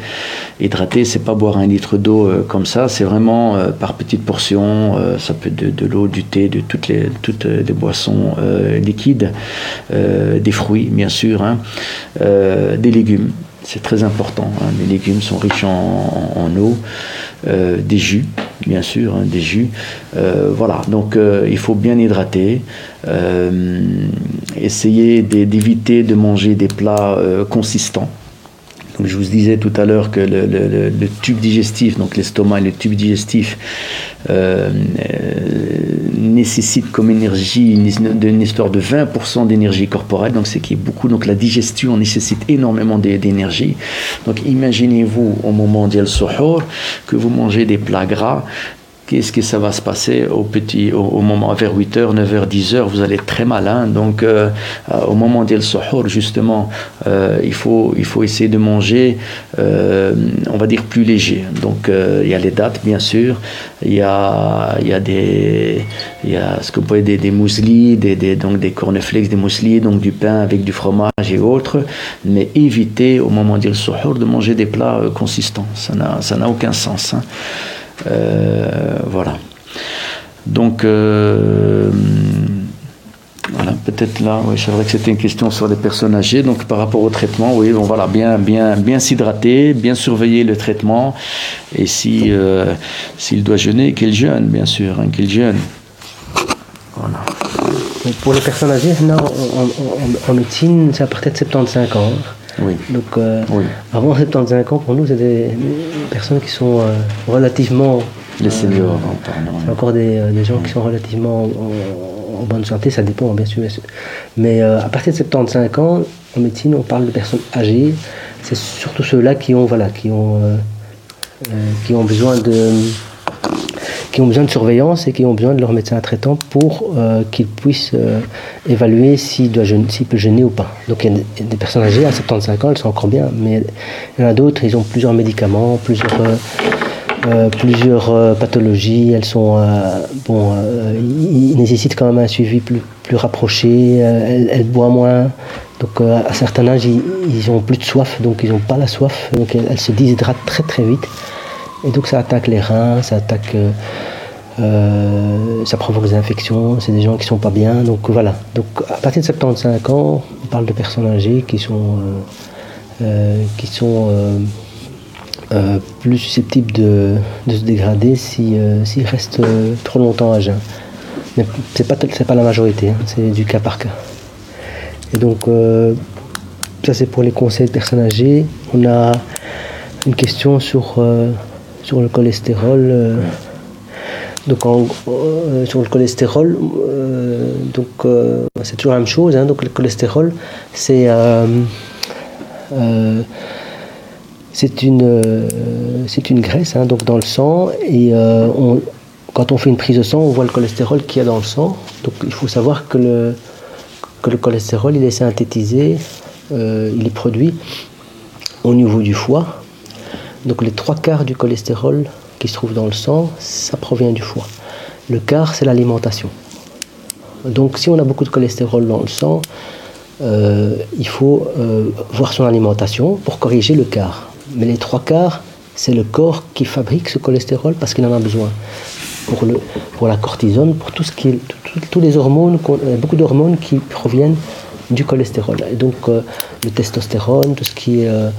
Hydrater, c'est pas boire un litre d'eau euh, comme ça, c'est vraiment euh, par petites portions. Euh, ça peut être de, l'eau, du thé, de toutes les, toutes boissons liquides, des fruits, bien sûr, hein, des légumes. C'est très important. Hein. Les légumes sont riches en, eau, des jus, bien sûr, hein, des jus. voilà, donc il faut bien hydrater. essayer d'éviter de manger des plats consistants donc je vous disais tout à l'heure que le, tube digestif, donc l'estomac et le tube digestif, euh, nécessite comme énergie une, histoire de 20% d'énergie corporelle, donc c'est qui est beaucoup. Donc la digestion nécessite énormément d'énergie. Donc imaginez-vous au moment d'El Suhoor que vous mangez des plats gras, qu'est-ce que ça va se passer au petit au, moment vers 8h 9h 10h vous allez être très malin donc euh, euh, au moment d'El Suhoor justement euh, il faut il faut essayer de manger on va dire plus léger. Donc il y a les dates bien sûr. Il y a il y a des il y a ce pouvez des, des mousselis des, des, donc des cornflakes des mousselis donc du pain avec du fromage et autres. Mais évitez au moment d'El Suhoor de manger des plats consistants. Ça n'a ça n'a aucun sens hein. Euh, voilà. Donc, euh, voilà, peut-être là, oui, c'est vrai que c'était une question sur les personnes âgées. Donc, par rapport au traitement, oui, bon, voilà, bien, bien, bien s'hydrater, bien surveiller le traitement. Et si, euh, s'il doit jeûner, qu'il jeûne, bien sûr, hein, qu'il jeûne. Voilà. pour les personnes âgées, en, médecine, c'est à partir de 75 ans. Oui. Donc, euh, avant 75 ans, pour nous, c'est des personnes qui sont euh, relativement. Les seniors, C'est encore des, euh, des, gens qui sont relativement en, bonne santé, ça dépend bien sûr. Mais à partir de 75 ans, en médecine, on parle de personnes âgées. C'est surtout ceux-là qui ont, voilà, qui ont, qui ont besoin de qui ont besoin de surveillance et qui ont besoin de leur médecin traitant pour euh, qu'ils puissent euh, évaluer s'il peut gêner ou pas. Donc il y a des personnes âgées à 75 ans, elles sont encore bien, mais il y en a d'autres, ils ont plusieurs médicaments, plusieurs, euh, plusieurs pathologies, elles sont bon, ils nécessitent quand même un suivi plus, plus rapproché, elles, boivent moins. Donc à certains âges, ils n'ont plus de soif, donc ils n'ont pas la soif, donc elles, elles se déshydratent très très vite. Et donc ça attaque les reins, ça attaque, euh, euh, ça provoque des infections, c'est des gens qui sont pas bien. Donc voilà. Donc à partir de 75 ans, on parle de personnes âgées qui sont, euh, qui sont plus susceptibles de, se dégrader s'ils si, restent trop longtemps à jeun. Mais c'est pas pas la majorité, hein, c'est du cas par cas. Et donc ça c'est pour les conseils de personnes âgées. On a une question sur sur le cholestérol. Euh, donc euh, sur le cholestérol, euh, donc c'est toujours la même chose. Hein. donc le cholestérol, c'est c'est une c'est une graisse hein, donc dans le sang et quand on fait une prise de sang, on voit le cholestérol qu'il y a dans le sang. Donc il faut savoir que le que le cholestérol il est synthétisé, il est produit au niveau du foie donc les trois quarts du cholestérol qui se trouve dans le sang, ça provient du foie. Le quart, c'est l'alimentation. Donc si on a beaucoup de cholestérol dans le sang, euh, il faut euh, voir son alimentation pour corriger le quart. Mais les trois quarts, c'est le corps qui fabrique ce cholestérol parce qu'il en a besoin. Pour, le, pour la cortisone, pour tout tous les hormones, euh, beaucoup d'hormones qui proviennent du cholestérol. Et donc euh, le testostérone, tout ce qui est euh,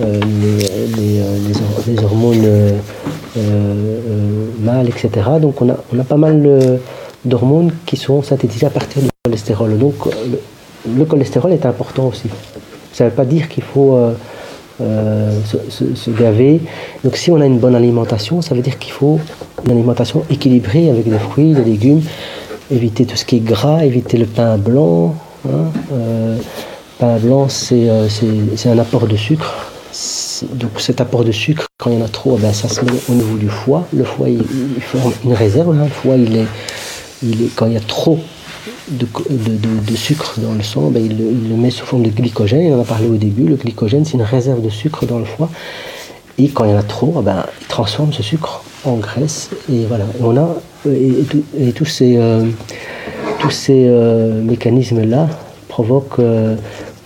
euh, les, hormones mâles, etc. Donc on a, on a pas mal d'hormones qui sont synthétisées à partir du cholestérol. Donc le, cholestérol est important aussi. Ça ne veut pas dire qu'il faut se, se, gaver. Donc si on a une bonne alimentation, ça veut dire qu'il faut une alimentation équilibrée avec des fruits, des légumes, éviter tout ce qui est gras, éviter le pain blanc, Hein, euh, pain blanc, euh, c'est un apport de sucre. Donc cet apport de sucre, quand il y en a trop, ben, ça se met au niveau du foie. Le foie, il, forme une réserve. Hein. Le foie, quand il y a trop de, sucre dans le sang, ben, il, le met sous forme de glycogène. Il en a parlé au début. Le glycogène, c'est une réserve de sucre dans le foie. Et quand il y en a trop, eh ben, il transforme ce sucre en graisse. Et voilà. on a, et, tous ces, tous ces mécanismes-là provoquent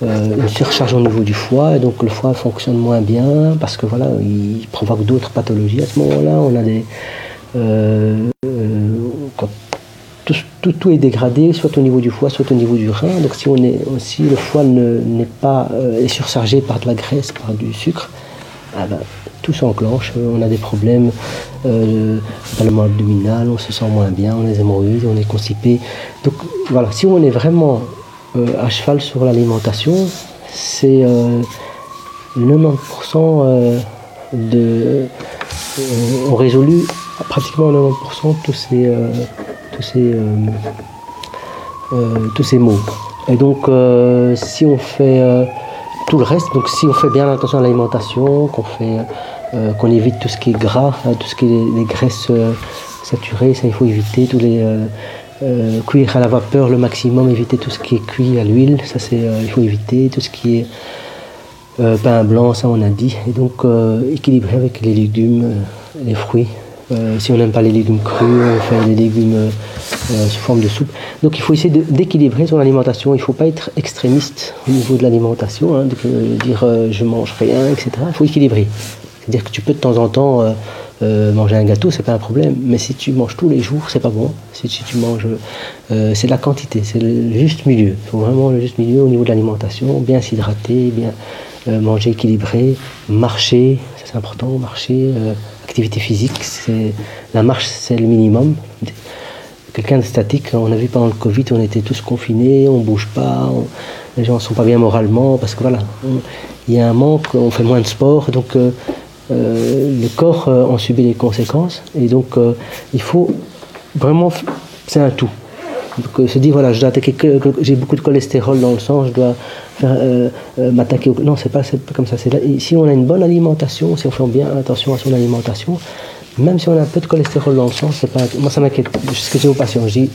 une surcharge au niveau du foie. Et donc le foie fonctionne moins bien parce que voilà, il provoque d'autres pathologies. À ce moment-là, on a des. Tout, est dégradé, soit au niveau du foie, soit au niveau du rein. Donc si, on est, si le foie n'est pas est surchargé par de la graisse, par du sucre, ah ben, tout s'enclenche, on a des problèmes euh, abdominal, on se sent moins bien, on a des hémorroïdes, on est constipé. Donc voilà, si on est vraiment euh, à cheval sur l'alimentation, c'est 90% euh, de. on résolu pratiquement 90% tous ces, tous ces, tous ces maux. Et donc, si on fait tout le reste. Donc si on fait bien attention à l'alimentation, qu'on fait, euh, qu'on évite tout ce qui est gras, hein, tout ce qui est les, graisses euh, saturées, ça il faut éviter. Tous les euh, cuire à la vapeur le maximum, éviter tout ce qui est cuit à l'huile, ça c'est il faut éviter. Tout ce qui est pain blanc, ça on a dit. Et donc équilibrer avec les légumes, les fruits. Si on n'aime pas les légumes crus, on fait des légumes sous forme de soupe. Donc il faut essayer d'équilibrer son alimentation. Il ne faut pas être extrémiste au niveau de l'alimentation, hein, dire je mange rien, etc. Il faut équilibrer. C'est-à-dire que tu peux de temps en temps manger un gâteau, c'est pas un problème. Mais si tu manges tous les jours, c'est pas bon. Si, tu manges, c'est la quantité, c'est le juste milieu. Il faut vraiment le juste milieu au niveau de l'alimentation, bien s'hydrater, bien manger équilibré, marcher, c'est important, marcher activité physique, c'est la marche, c'est le minimum. Quelqu'un de statique, on a vu pendant le Covid, on était tous confinés, on bouge pas, les gens sont pas bien moralement parce que voilà, il y a un manque, on fait moins de sport, donc euh, euh, le corps euh, en subit les conséquences et donc il faut vraiment, c'est un tout. Donc, se dire voilà, je dois attaquer j'ai beaucoup de cholestérol dans le sang, je dois euh, euh, m'attaquer au... Non, c'est pas, pas comme ça. Si on a une bonne alimentation, si on fait bien attention à son alimentation, même si on a un peu de cholestérol dans le sang, c'est pas, moi ça m'inquiète. Ce que j'ai aux patients, je dis,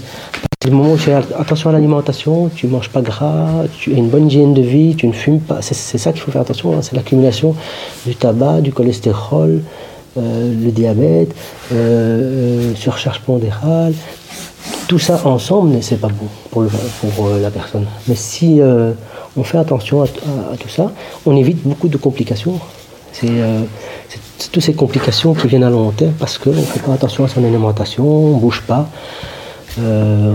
le moment où tu fais attention à l'alimentation, tu manges pas gras, tu as une bonne hygiène de vie, tu ne fumes pas, c'est ça qu'il faut faire attention, hein. c'est l'accumulation du tabac, du cholestérol, euh, le diabète, surcharge pondérale, tout ça ensemble, c'est pas bon pour, la personne. Mais si on fait attention à, tout ça. On évite beaucoup de complications. Euh, c'est toutes ces complications qui viennent à long terme parce qu'on ne fait pas attention à son alimentation, on ne bouge pas. Euh,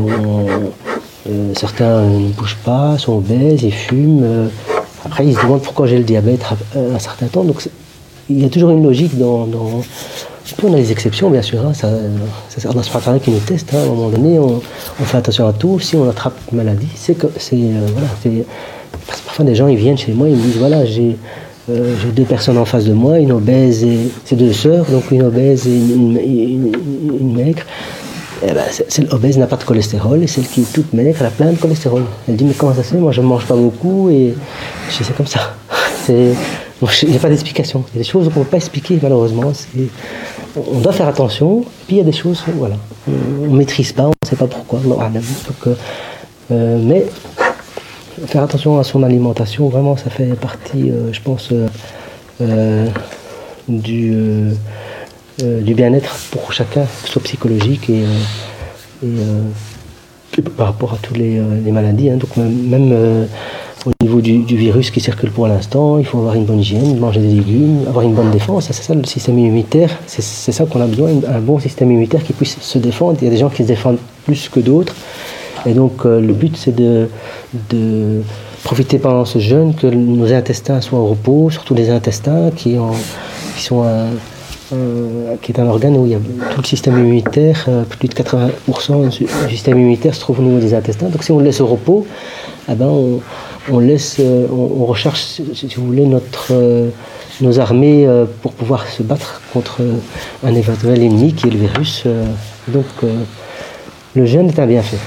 euh, certains ne bougent pas, sont obèses, ils fument. après, ils se demandent pourquoi j'ai le diabète à, un certain temps. Donc, il y a toujours une logique dans. on a des exceptions, bien sûr. Hein, ça, c'est un qui nous teste. Hein, à un moment donné, on, fait attention à tout. Si on attrape une maladie, c'est voilà, parce que parfois, des gens, ils viennent chez moi, ils me disent voilà, j'ai euh, deux personnes en face de moi, une obèse et. C'est deux sœurs, donc une obèse et une, maigre. Eh ben, celle obèse n'a pas de cholestérol et celle qui est toute maigre, elle a plein de cholestérol. Elle dit Mais comment ça se fait? Moi, je ne mange pas beaucoup et je c'est comme ça. Il n'y a pas d'explication. Il y a des choses qu'on ne peut pas expliquer, malheureusement. On doit faire attention, puis il y a des choses, voilà, on ne maîtrise pas, on ne sait pas pourquoi. Donc, euh, mais faire attention à son alimentation, vraiment, ça fait partie, euh, je pense, euh, euh, du, du bien-être pour chacun, que ce soit psychologique et, par rapport à toutes les, maladies. Hein. Donc même, au niveau du, virus qui circule pour l'instant, il faut avoir une bonne hygiène, manger des légumes, avoir une bonne défense. C'est ça le système immunitaire. C'est ça qu'on a besoin, un bon système immunitaire qui puisse se défendre. Il y a des gens qui se défendent plus que d'autres. Et donc euh, le but c'est de, profiter pendant ce jeûne que nos intestins soient au repos, surtout les intestins qui, sont un, qui est un organe où il y a tout le système immunitaire, euh, plus de 80% du système immunitaire se trouve au niveau des intestins. Donc si on le laisse au repos, eh ben on, laisse, euh, on, recherche, si vous voulez, notre, nos armées pour pouvoir se battre contre un éventuel ennemi qui est le virus. donc le jeûne est un bienfait.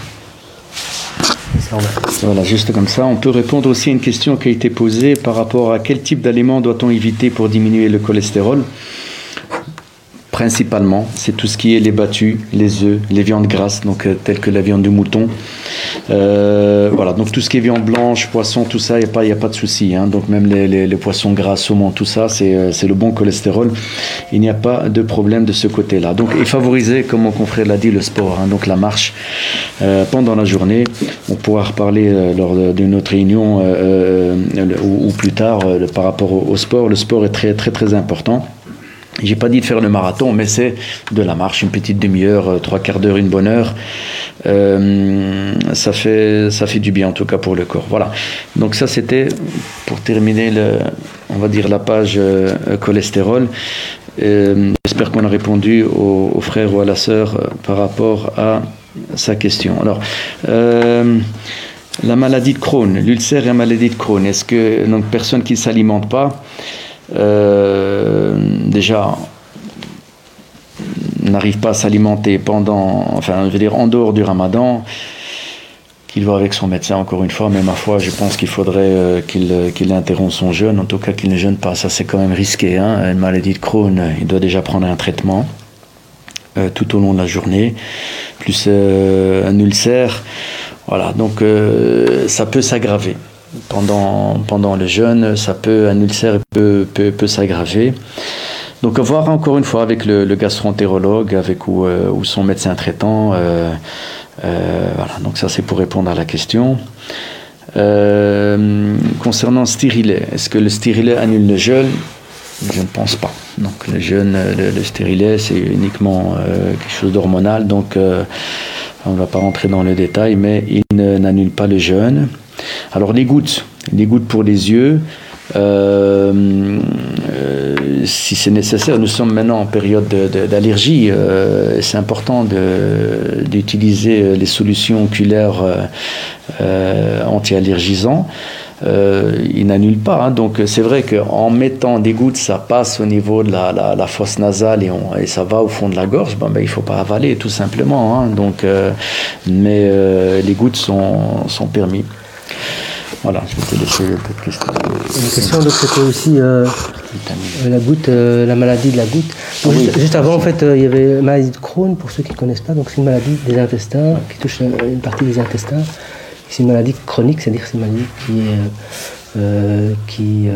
Voilà, juste comme ça. On peut répondre aussi à une question qui a été posée par rapport à quel type d'aliments doit-on éviter pour diminuer le cholestérol? Principalement. C'est tout ce qui est les battus, les œufs, les viandes grasses, donc euh, telles que la viande de mouton. Euh, voilà, donc tout ce qui est viande blanche, poisson, tout ça, il n'y a, pas- y a pas de souci. hein. Donc même les, poissons gras, saumon, tout ça, c'est euh, c'est le bon cholestérol. Il n'y a pas de problème de ce côté-là. Donc, et favoriser, comme mon confrère l'a dit, le sport, hein, donc la marche pendant la journée. On pourra reparler lors d'une autre réunion ou, plus tard par rapport au, au sport. Le sport est très très très important. J'ai pas dit de faire le marathon, mais c'est de la marche, une petite demi-heure, euh, trois quarts d'heure, une bonne heure. Euh, ça fait ça fait du bien en tout cas pour le corps. Voilà. Donc ça c'était pour terminer le, on va dire la page euh, cholestérol. J'espère qu'on a répondu au, frère ou à la sœur par rapport à sa question. Alors. la maladie de Crohn, l'ulcère et la maladie de Crohn, est-ce que donc personne qui ne s'alimente pas, euh, déjà n'arrive pas à s'alimenter pendant, enfin, je veux dire, en dehors du ramadan, qu'il voit avec son médecin encore une fois, mais ma foi, je pense qu'il faudrait euh, qu'il euh, qu'il interrompe son jeûne, en tout cas qu'il ne jeûne pas, ça c'est quand même risqué. Hein. Une maladie de Crohn, il doit déjà prendre un traitement tout au long de la journée, plus un ulcère. Voilà, donc ça peut s'aggraver. Pendant, pendant le jeûne, ça peut, un ulcère peut, peut, peut s'aggraver. Donc à voir encore une fois avec le, gastroentérologue, avec ou, euh, son médecin traitant. euh, euh, voilà, donc ça c'est pour répondre à la question. Concernant le stérilet, est-ce que le stérilet annule le jeûne? Je ne pense pas. Donc le jeûne, le, le stérilet, c'est uniquement quelque chose d'hormonal, donc on ne va pas rentrer dans le détail, mais il n'annule pas le jeûne. Alors les gouttes, les gouttes pour les yeux, euh, euh, si c'est nécessaire, nous sommes maintenant en période de- de- d'allergie. euh, c'est important d'utiliser les solutions oculaires anti-allergisants. Il n'annule pas. hein. Donc c'est vrai qu'en mettant des gouttes, ça passe au niveau de la, fosse nasale et, ça va au fond de la gorge. Ben, il ne faut pas avaler tout simplement. hein. Mais les gouttes sont, sont permis. Voilà, je vais te laisser cette question. Une question, donc c'était aussi euh, la goutte, euh, la maladie de la goutte. Donc, Ah oui. juste, juste avant, en fait, euh, il y avait la maladie de Crohn, pour ceux qui ne connaissent pas. Donc, c'est une maladie des intestins, qui touche une partie des intestins. C'est une maladie chronique, c'est-à-dire que c'est une maladie qui, est, qui,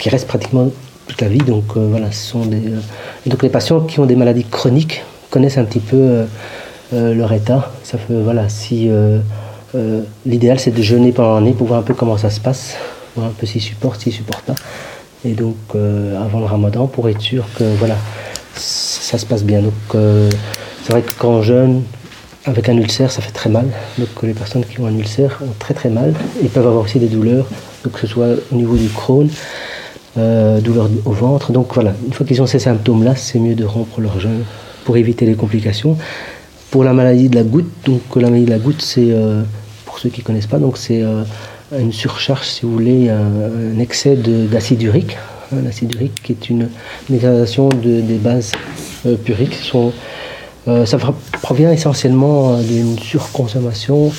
qui reste pratiquement toute la vie. Donc, voilà, ce sont des. donc, les patients qui ont des maladies chroniques connaissent un petit peu leur état. Ça fait, voilà, si. Euh, L'idéal, c'est de jeûner pendant l'année pour voir un peu comment ça se passe, voir un peu s'ils supportent, s'ils supportent pas. Et donc, euh, avant le ramadan, pour être sûr que voilà, ça se passe bien. Donc, euh, c'est vrai que quand on jeûne avec un ulcère, ça fait très mal. Donc, les personnes qui ont un ulcère ont très très mal. Ils peuvent avoir aussi des douleurs, donc que ce soit au niveau du Crohn, euh, douleur au ventre. Donc, voilà, une fois qu'ils ont ces symptômes-là, c'est mieux de rompre leur jeûne pour éviter les complications. Pour la maladie de la goutte, donc la maladie de la goutte, c'est, pour ceux qui ne connaissent pas, donc c'est euh, une surcharge, si vous voulez, un, un excès de- d'acide urique. hein, L'acide urique qui est une, dégradation de- des bases euh, puriques. Sont, euh, ça provient essentiellement euh, d'une surconsommation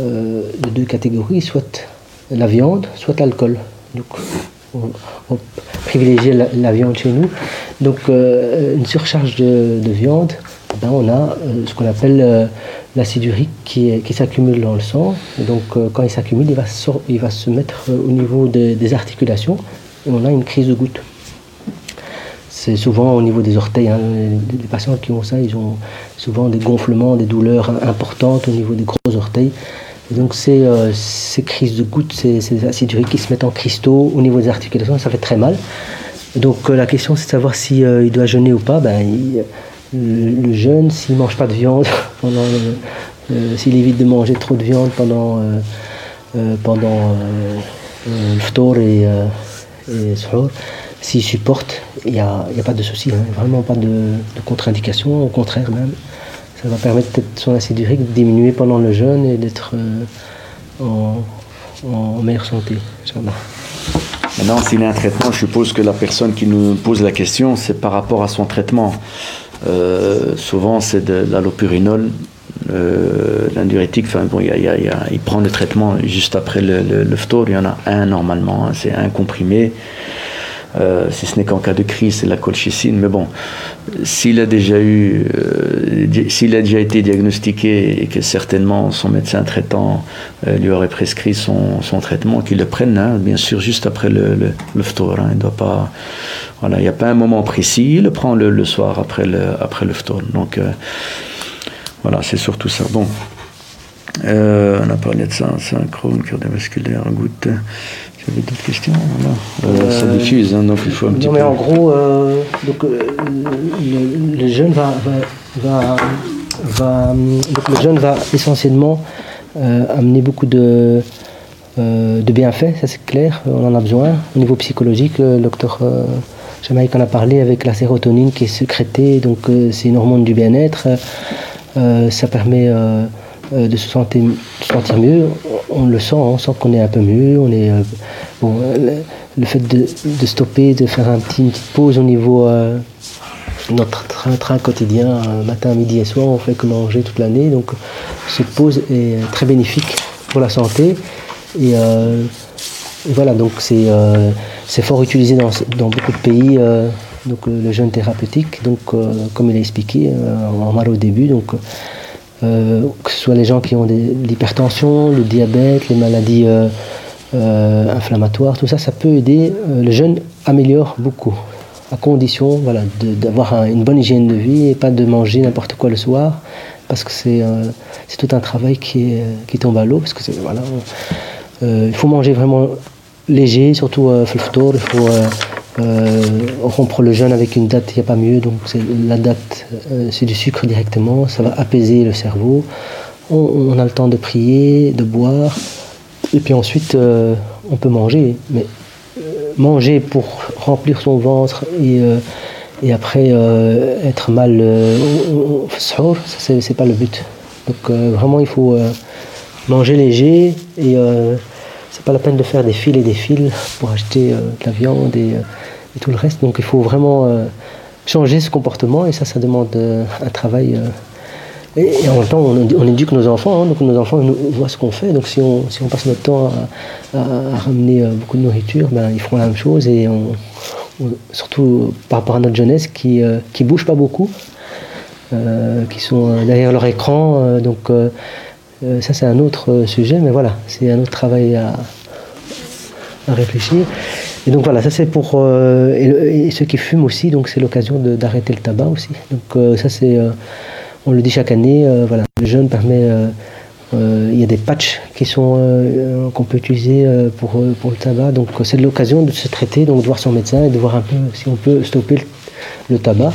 euh, de deux catégories, soit la viande, soit l'alcool. Donc, on, privilégie la, viande chez nous. Donc, euh, une surcharge de viande, ben, on a euh, ce qu'on appelle euh, l'acide urique qui, qui s'accumule dans le sang. Et donc, euh, quand il s'accumule, il, va il va se mettre au niveau des- articulations et on a une crise de goutte. C'est souvent au niveau des orteils. hein. Les, patients qui ont ça, ils ont souvent des gonflements, des douleurs importantes au niveau des gros orteils. Et donc ces, ces crises de gouttes, ces, ces acides uriques qui se mettent en cristaux au niveau des articulations, ça fait très mal. Donc la question c'est de savoir si euh, il doit jeûner ou pas. Ben, le, jeûne, s'il ne mange pas de viande, pendant euh, s'il évite de manger trop de viande pendant, euh, euh, pendant le ftour et, et s'il supporte, il n'y a, a pas de souci, hein, vraiment pas de, contre-indication, au contraire même. Ça va permettre peut-être son acide urique de diminuer pendant le jeûne et d'être en, meilleure santé. Maintenant, s'il a un traitement, je suppose que la personne qui nous pose la question, c'est par rapport à son traitement. Euh, souvent, c'est de l'allopurinol, euh, l'indiurétique. Enfin, bon, il, prend le traitement juste après le, le. Il y en a un normalement, hein, c'est un comprimé. Euh, si ce n'est qu'en cas de crise, c'est la colchicine. Mais bon, s'il a déjà eu, euh, s'il a déjà été diagnostiqué et que certainement son médecin traitant euh, lui aurait prescrit son, traitement, qu'il le prenne, hein, bien sûr, juste après le, le, le hein. il doit pas, voilà, il n'y a pas un moment précis. Il le prend le, le soir après le, après le Donc voilà, c'est surtout ça. Bon. on a parlé de ça, synchrone, cardiovasculaire, goutte. J'avais d'autres questions voilà. euh, Ça euh, diffuse, hein, donc il faut un petit non, mais en gros, euh, donc, euh, le, le, jeune va, va, va, donc le jeune va essentiellement euh, amener beaucoup de, de bienfaits, ça c'est clair, on en a besoin. Au niveau psychologique, le docteur Jamaïque en a parlé avec la sérotonine qui est sécrétée, donc c'est une hormone du bien-être. ça permet euh, de se sentir, mieux, on le sent, on sent qu'on est un peu mieux. On est, euh, bon, le, fait de, stopper, de faire une petite pause au niveau euh, notre train-train quotidien, matin, midi et soir, on fait que manger toute l'année. Donc cette pause est très bénéfique pour la santé. Et, voilà, donc c'est fort utilisé dans, beaucoup de pays. donc le jeûne thérapeutique, comme il a expliqué, on en au début. Donc, euh, que ce soit les gens qui ont l'hypertension, le diabète, les maladies euh, euh, inflammatoires, tout ça, ça peut aider. le jeûne améliore beaucoup, à condition voilà, d'avoir une bonne hygiène de vie et pas de manger n'importe quoi le soir, parce que c'est tout un travail qui, qui tombe à l'eau, parce que voilà, il faut manger vraiment léger, surtout il faut euh, rompre le jeûne avec une date, il n'y a pas mieux. Donc la date, euh, c'est du sucre directement, ça va apaiser le cerveau. On, a le temps de prier, de boire, et puis ensuite euh, on peut manger. Mais manger pour remplir son ventre et, après être mal ce c'est pas le but. Donc vraiment il faut manger léger et c'est pas la peine de faire des fils et des fils pour acheter de la viande et et tout le reste. Donc il faut vraiment euh, changer ce comportement et ça, ça demande euh, un travail. Euh, et, en même temps, on, éduque nos enfants, hein, donc nos enfants voient ce qu'on fait. Donc si on, si on passe notre temps à, ramener beaucoup de nourriture, ben, ils feront la même chose. Et surtout par rapport à notre jeunesse qui ne bouge pas beaucoup, qui sont derrière leur écran. donc ça, c'est un autre sujet, mais voilà, c'est un autre travail à, réfléchir. Et donc voilà, ça c'est pour euh, et, ceux qui fument aussi, donc c'est l'occasion d'arrêter le tabac aussi. Donc euh, ça c'est, euh, on le dit chaque année, voilà, le jeûne permet, il y a des patchs qui sont qu'on peut utiliser pour pour le tabac. Donc c'est l'occasion de se traiter, donc de voir son médecin et de voir un peu si on peut stopper le, tabac.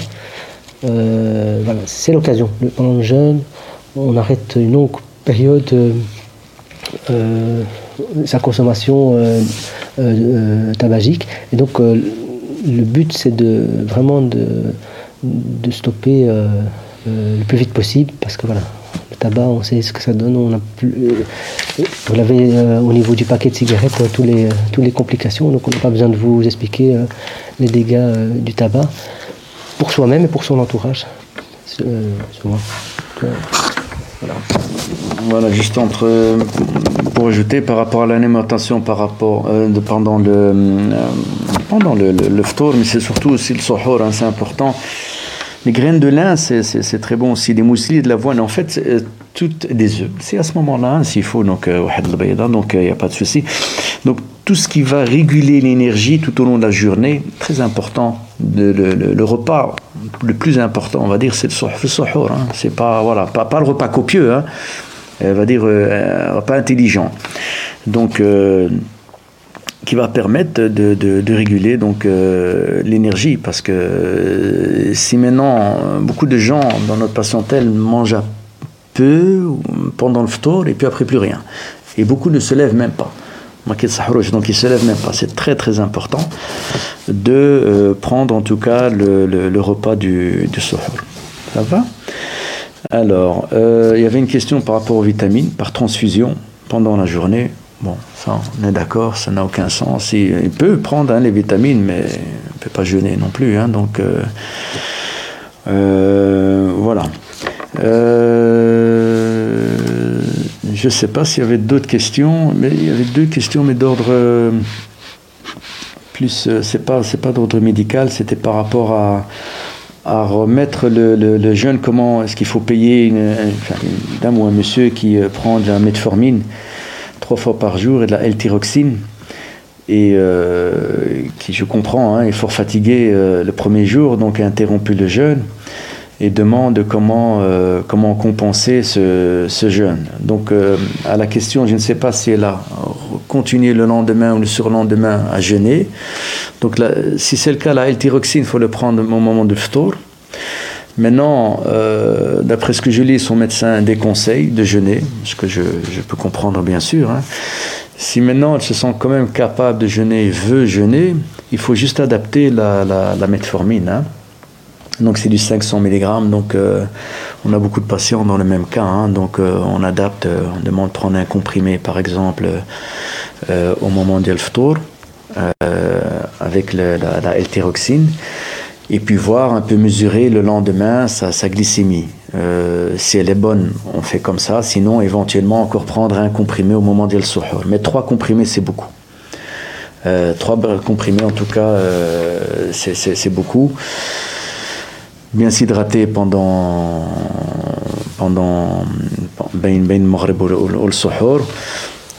voilà, c'est l'occasion. Pendant le jeûne, on arrête une longue période sa consommation euh, euh, tabagique. Et donc euh, le but c'est de vraiment de, stopper le plus vite possible parce que voilà, le tabac, on sait ce que ça donne. On a plus, vous l'avez au niveau du paquet de cigarettes, tous les, toutes les complications. Donc on n'a pas besoin de vous expliquer les dégâts du tabac pour soi-même et pour son entourage. Voilà. Voilà. juste entre pour ajouter par rapport à l'alimentation par rapport euh, pendant le euh, pendant le, le, le mais c'est surtout aussi le sohor, hein, c'est important. Les graines de lin, c'est très bon aussi. Les mousselis de l'avoine, en fait, euh, toutes des œufs. C'est à ce moment-là, hein, s'il faut, donc donc il n'y a pas de souci. Donc tout ce qui va réguler l'énergie tout au long de la journée, très important. Le, repas le plus important, on va dire, c'est le sohor. Hein. C'est pas voilà, pas, pas le repas copieux. Hein elle va dire, euh, pas intelligent. Donc, euh, qui va permettre de, de, réguler donc euh, l'énergie. Parce que si maintenant beaucoup de gens dans notre patientèle mangent un peu pendant le phtor et puis après plus rien. Et beaucoup ne se lèvent même pas. Donc ils ne se lèvent même pas. C'est très très important de prendre en tout cas le, le, repas du, du ça va? Alors, euh, il y avait une question par rapport aux vitamines, par transfusion pendant la journée. Bon, ça, on est d'accord, ça n'a aucun sens. Il, peut prendre hein, les vitamines, mais il ne peut pas jeûner non plus. Hein, donc, euh, euh, voilà. je ne sais pas s'il y avait d'autres questions, mais il y avait deux questions, mais d'ordre plus, c'est pas, pas d'ordre médical, c'était par rapport à, à remettre le, le, comment est-ce qu'il faut payer une, dame ou un monsieur qui prend de la metformine trois fois par jour et de la L-tyroxine et qui, je comprends, hein, est fort fatigué le premier jour, donc a interrompu le jeûne et demande comment, euh, comment compenser ce, ce jeûne. Donc, euh, à la question, je ne sais pas si elle a continué le lendemain ou le surlendemain à jeûner. Donc, si c'est le cas, la L-tyroxine, il faut le prendre au moment du ftour. Maintenant, euh, d'après ce que je lis, son médecin déconseille de jeûner, ce que je, peux comprendre bien sûr. Hein. Si maintenant elle se sent quand même capable de jeûner veut jeûner, il faut juste adapter la, la, metformine. Hein. Donc c'est du 500 mg, donc euh, on a beaucoup de patients dans le même cas, hein. donc euh, on adapte, on demande de prendre un comprimé par exemple au moment du tour avec la, la L-tyroxine et puis voir un peu mesurer le lendemain sa, glycémie. si elle est bonne, on fait comme ça, sinon éventuellement encore prendre un comprimé au moment du suhoor. Mais trois comprimés c'est beaucoup. trois comprimés en tout cas c'est beaucoup bien s'hydrater pendant pendant ben ben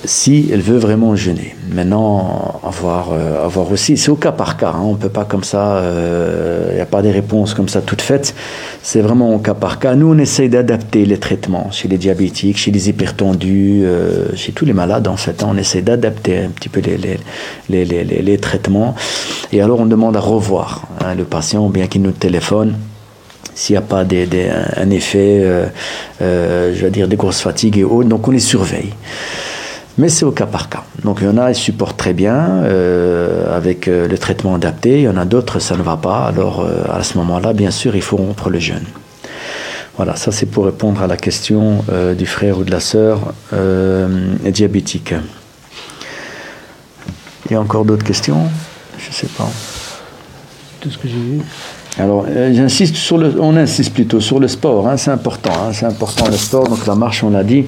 si elle veut vraiment jeûner. Maintenant, avoir, euh, avoir aussi, c'est au cas par cas, hein, on ne peut pas comme ça, il euh, n'y a pas des réponses comme ça toutes faites, c'est vraiment au cas par cas. Nous, on essaye d'adapter les traitements chez les diabétiques, chez les hypertendus, euh, chez tous les malades en fait, hein. on essaye d'adapter un petit peu les, les, les, les, traitements. Et alors, on demande à revoir hein, le patient, bien qu'il nous téléphone s'il n'y a pas des, un effet, euh, euh, je veux dire, des grosses fatigues et autres. Donc on les surveille. Mais c'est au cas par cas. Donc il y en a, ils supportent très bien euh, avec le traitement adapté. Il y en a d'autres, ça ne va pas. Alors à ce moment-là, bien sûr, il faut rompre le jeûne. Voilà, ça c'est pour répondre à la question du frère ou de la sœur diabétique. Il y a encore d'autres questions? Je ne sais pas. Tout ce que j'ai vu. Alors, euh, j'insiste sur le, on insiste plutôt sur le sport, hein, c'est important, hein, c'est important le sport, donc la marche, on l'a dit.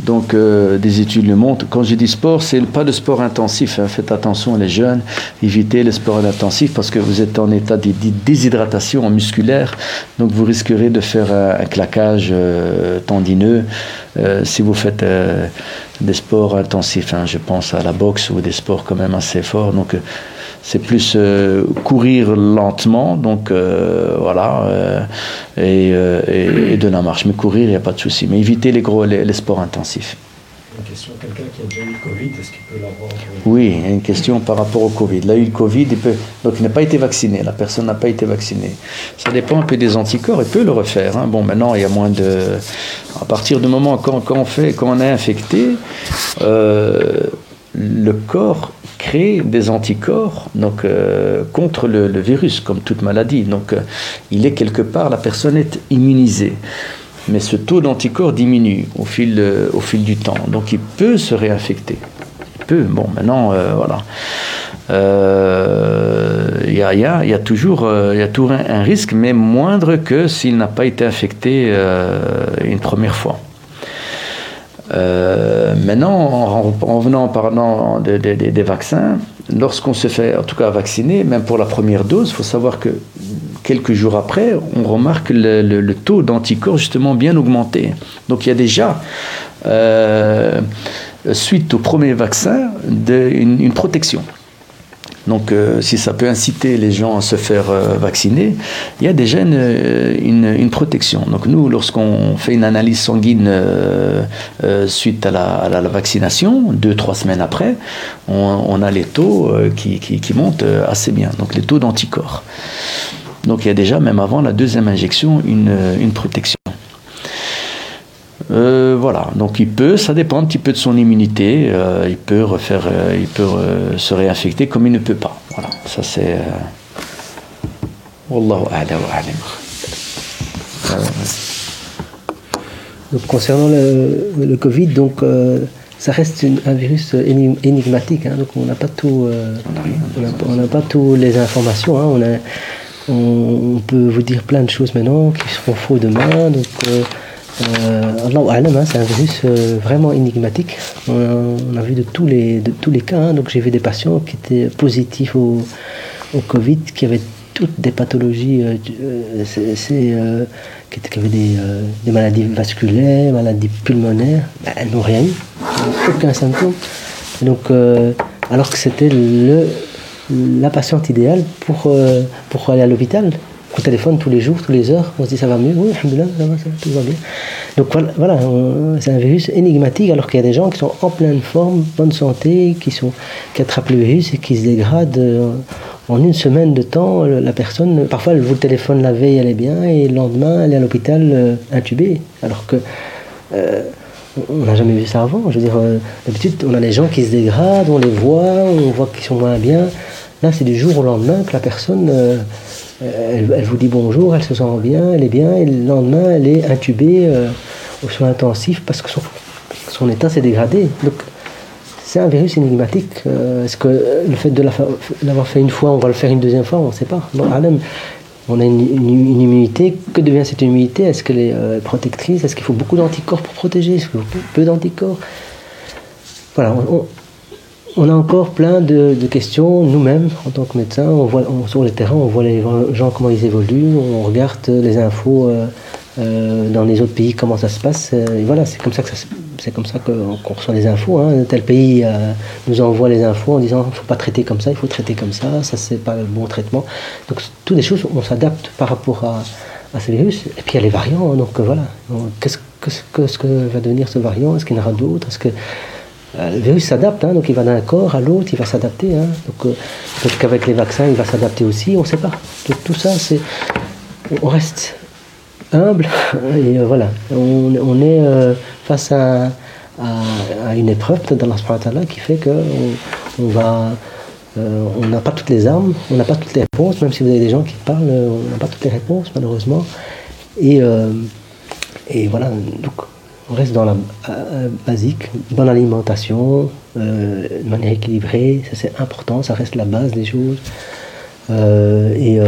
Donc, euh, des études le montrent. Quand je dis sport, c'est pas de sport intensif. Hein. Faites attention, les jeunes, évitez le sport intensif parce que vous êtes en état de déshydratation musculaire. Donc, vous risquerez de faire un, claquage euh, tendineux si vous faites des sports intensifs. Je pense à la boxe ou des sports quand même assez forts. Donc, c'est plus euh, courir lentement, donc euh, voilà, euh, et, de la marche. Mais courir, il n'y a pas de souci. Mais éviter les, gros, les, sports intensifs. Une question, quelqu'un qui a déjà eu le Covid, est-ce qu'il peut l'avoir Oui, une question par rapport au Covid. Il a eu le Covid, il peut, donc il n'a pas été vacciné, la personne n'a pas été vaccinée. Ça dépend un peu des anticorps, il peut le refaire. Hein. Bon, maintenant, il y a moins de... À partir du moment quand, quand on, fait, quand on est infecté, le corps crée des anticorps donc, euh, contre le, virus, comme toute maladie. Donc, euh, il est quelque part, la personne est immunisée. Mais ce taux d'anticorps diminue au fil, au fil du temps. Donc, il peut se réinfecter. Il peut. Bon, maintenant, euh, voilà. Il y, a, y, a, toujours, y a toujours un, risque, mais moindre que s'il n'a pas été infecté une première fois. Euh, maintenant, en, venant en parlant des vaccins, lorsqu'on se fait en tout cas vacciner, même pour la première dose, il faut savoir que quelques jours après, on remarque le, taux d'anticorps justement bien augmenté. Donc il y a déjà, euh, suite au premier vaccin, une protection. Donc, euh, si ça peut inciter les gens à se faire euh, vacciner, il y a déjà une, protection. Donc, nous, lorsqu'on fait une analyse sanguine euh, suite à la, vaccination, deux, trois semaines après, on, a les taux qui, montent assez bien, donc les taux d'anticorps. Donc, il y a déjà, même avant la deuxième injection, une protection. Euh, voilà, donc il peut, ça dépend un petit peu de son immunité, euh, il peut refaire, euh, il peut se réinfecter comme il ne peut pas. Voilà, ça c'est. Wallahu a'la Donc, concernant le, Covid, donc ça reste un virus énigmatique, hein, donc on n'a pas tout, on n'a pas toutes les informations. Hein, on, a, on, peut vous dire plein de choses maintenant qui seront faux demain. Donc Allah hein, c'est un virus euh, vraiment énigmatique. On a, vu de tous les, tous les cas. Hein. donc j'ai vu des patients qui étaient positifs au, Covid, qui avaient toutes des pathologies, euh, euh, qui, avaient des, des, maladies vasculaires, maladies pulmonaires. Ben, elles n'ont rien eu, aucun symptôme. Donc, alors que c'était la patiente idéale pour, pour aller à l'hôpital. On téléphone tous les jours, tous les heures, on se dit ça va mieux, oui, ça va, tout va bien. Donc voilà, c'est un virus énigmatique alors qu'il y a des gens qui sont en pleine forme, bonne santé, qui, sont, qui attrapent le virus et qui se dégradent euh, en une semaine de temps. La personne, parfois elle vous téléphone la veille, elle est bien, et le lendemain elle est à l'hôpital euh, intubée. Alors que euh, on n'a jamais vu ça avant. Je veux dire, d'habitude on a des gens qui se dégradent, on les voit, on voit qu'ils sont moins bien. Là c'est du jour au lendemain que la personne elle, vous dit bonjour, elle se sent bien, elle est bien, et le lendemain, elle est intubée euh, au soin intensif parce que son, état s'est dégradé. Donc, c'est un virus énigmatique. Euh, est-ce que le fait de l'avoir fait une fois, on va le faire une deuxième fois On ne sait pas. on a une, immunité. Que devient cette immunité? Est-ce qu'elle est euh, protectrice? Est-ce qu'il faut beaucoup d'anticorps pour protéger? Est-ce qu'il faut peu d'anticorps? Voilà, a encore plein de, questions, nous-mêmes, en tant que médecins, on voit, sur le terrain, on voit les gens comment ils évoluent, on regarde les infos euh, euh, dans les autres pays, comment ça se passe, euh, et voilà, c'est comme ça c'est comme ça qu'on reçoit les infos. Hein. Tel pays nous envoie les infos en disant il ne faut pas traiter comme ça, il faut traiter comme ça, ça c'est pas le bon traitement. Donc toutes les choses, on s'adapte par rapport à, ces virus. Et puis il y a les variants, hein. donc voilà. Qu'est-ce que, va devenir ce variant? Est-ce qu'il y en aura d'autres? Le virus s'adapte, hein, donc il va d'un corps à l'autre, il va s'adapter. Hein. donc euh, peut-être qu'avec les vaccins, il va s'adapter aussi, on ne sait pas. Tout ça, on reste humble et euh, voilà, on, est face à, une épreuve dans la qui fait qu'on on va, on n'a pas toutes les armes, on n'a pas toutes les réponses, même si vous avez des gens qui parlent, on n'a pas toutes les réponses malheureusement. Et, et voilà, donc on reste dans la euh, basique, bonne alimentation, euh, de manière équilibrée, ça c'est important, ça reste la base des choses. Euh, et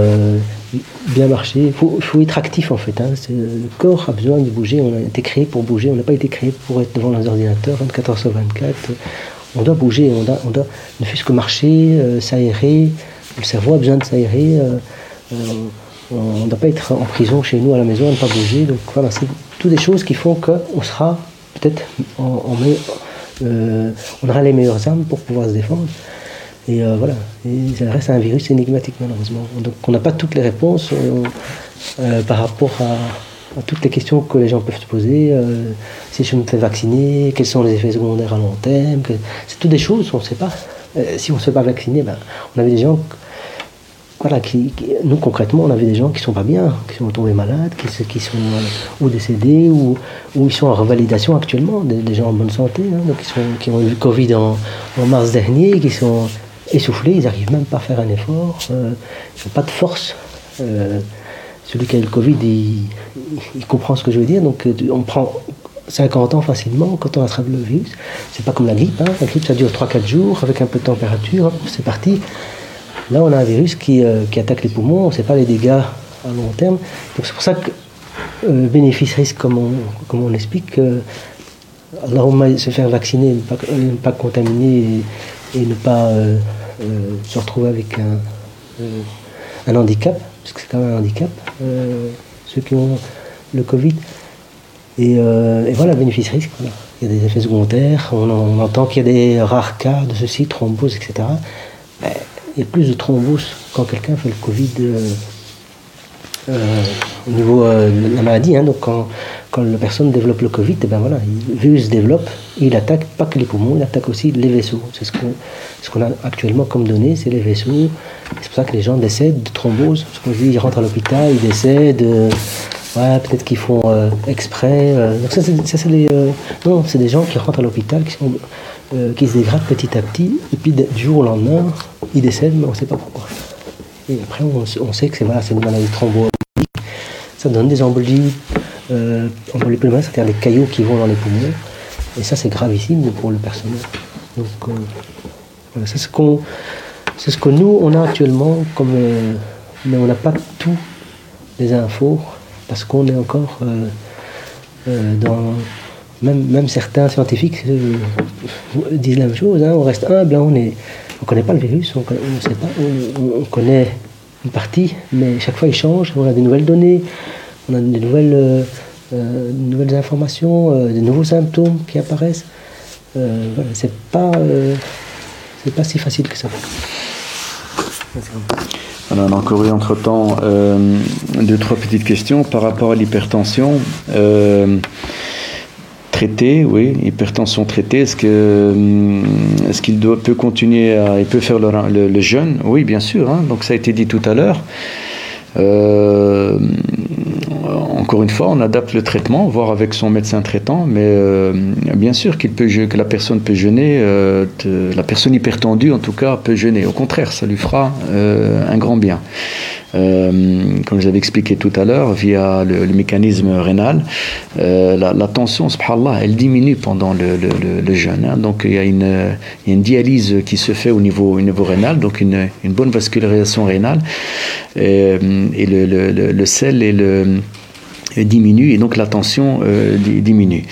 bien marcher, il faut, être actif en fait. Hein. le corps a besoin de bouger, on a été créé pour bouger, on n'a pas été créé pour être devant les ordinateurs 24 h sur 24. On doit bouger, on doit, ne fût-ce que marcher, s'aérer, le cerveau a besoin de s'aérer. on ne doit pas être en prison chez nous à la maison, ne pas bouger. Donc voilà, c'est des choses qui font qu'on sera peut-être, on, euh, on aura les meilleures armes pour pouvoir se défendre. Et euh, voilà, et ça reste un virus énigmatique malheureusement. Donc on n'a pas toutes les réponses euh, par rapport à, toutes les questions que les gens peuvent se poser. si je me fais vacciner, quels sont les effets secondaires à long terme C'est toutes des choses on ne sait pas. si on se fait pas vacciner, ben, on avait des gens nous concrètement, on avait des gens qui sont pas bien, qui sont tombés malades, qui, sont euh, ou décédés ou, ils sont en revalidation actuellement, des, gens en bonne santé, hein, donc sont, qui ont eu le Covid en, mars dernier, qui sont essoufflés, ils n'arrivent même pas à faire un effort, euh, ils n'ont pas de force. Euh, celui qui a eu le Covid, il, comprend ce que je veux dire, donc on prend 50 ans facilement quand on attrape le virus. C'est pas comme la grippe, hein. la grippe ça dure 3-4 jours avec un peu de température, c'est parti. Là, on a un virus qui, euh, qui attaque les poumons, on ne sait pas les dégâts à long terme. Donc c'est pour ça que euh, bénéfice-risque, comme on, comme on explique, euh, se faire vacciner, ne pas, pas contaminer et, ne pas se retrouver avec un, un, handicap, parce que c'est quand même un handicap, ceux qui ont le Covid. Et, voilà, bénéfice-risque. Il y a des effets secondaires, on, entend qu'il y a des rares cas de ceci, thrombose, etc il plus de thrombose quand quelqu'un fait le Covid euh, euh, au niveau euh, de la maladie. Hein. donc quand, quand, la personne développe le Covid, et eh ben voilà, le virus se développe, il attaque pas que les poumons, il attaque aussi les vaisseaux. C'est ce qu'on ce qu'on a actuellement comme données, c'est les vaisseaux. C'est pour ça que les gens décèdent de thrombose. Parce qu'on dit, ils rentrent à l'hôpital, ils décèdent. voilà, peut-être qu'ils font exprès. donc c'est c'est des gens qui rentrent à l'hôpital, qui sont euh, qui se dégrade petit à petit, et puis du jour au lendemain, il décède, mais on ne sait pas pourquoi. Et après, on, sait que c'est voilà, une maladie thromboembolique, ça donne des embolies, euh, embolies pulmonaires, c'est-à-dire des caillots qui vont dans les poumons, et ça c'est gravissime pour le personnel. Donc euh, voilà, c'est ce qu'on, c'est ce que nous on a actuellement, comme, euh, mais on n'a pas tout les infos parce qu'on est encore dans, même, certains scientifiques disent la même chose. Hein. on reste humble, hein. on ne on connaît pas le virus, on, on, sait pas, on, connaît une partie, mais chaque fois il change. On a des nouvelles données, on a des nouvelles, nouvelles informations, des nouveaux symptômes qui apparaissent. voilà, c'est pas, c'est pas si facile que ça on a encore eu entre-temps euh, deux, trois petites questions par rapport à l'hypertension. Euh, traitée, oui, hypertension traitée, est-ce que euh, est-ce qu'il peut continuer à, il peut faire le, jeûne? Oui, bien sûr. Hein. donc ça a été dit tout à l'heure. Euh, encore une fois, on adapte le traitement, voire avec son médecin traitant, mais euh, bien sûr que la personne peut jeûner, euh, la personne hypertendue en tout cas peut jeûner. Au contraire, ça lui fera euh, un grand bien. comme je l'avais expliqué tout à l'heure, via le, mécanisme rénal, la, tension, subhanallah, elle diminue pendant le, jeûne. Hein. donc il y, a une, dialyse qui se fait au niveau, au niveau rénal, donc une, bonne vascularisation rénale, et le, sel et le diminue et donc la tension euh, diminue.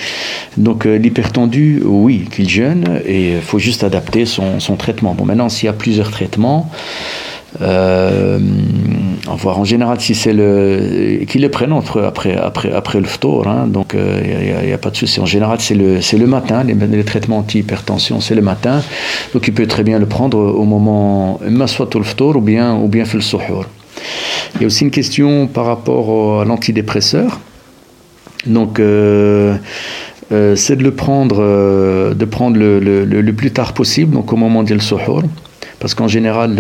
Donc euh, l'hypertendu, oui, qu'il jeûne et il faut juste adapter son, traitement. Bon, maintenant, s'il y a plusieurs traitements, euh, voir en général si c'est le qu'il le prenne après après après le phtor hein, donc il euh, n'y a, pas de souci en général c'est le c'est le matin les, traitements anti-hypertension c'est le matin donc il peut très bien le prendre au moment soit le phtor ou bien ou bien le il y a aussi une question par rapport à l'antidépresseur. Donc, euh, euh, c'est de le prendre, euh, de prendre le, le, plus tard possible, donc au moment du suhour. Parce qu'en général,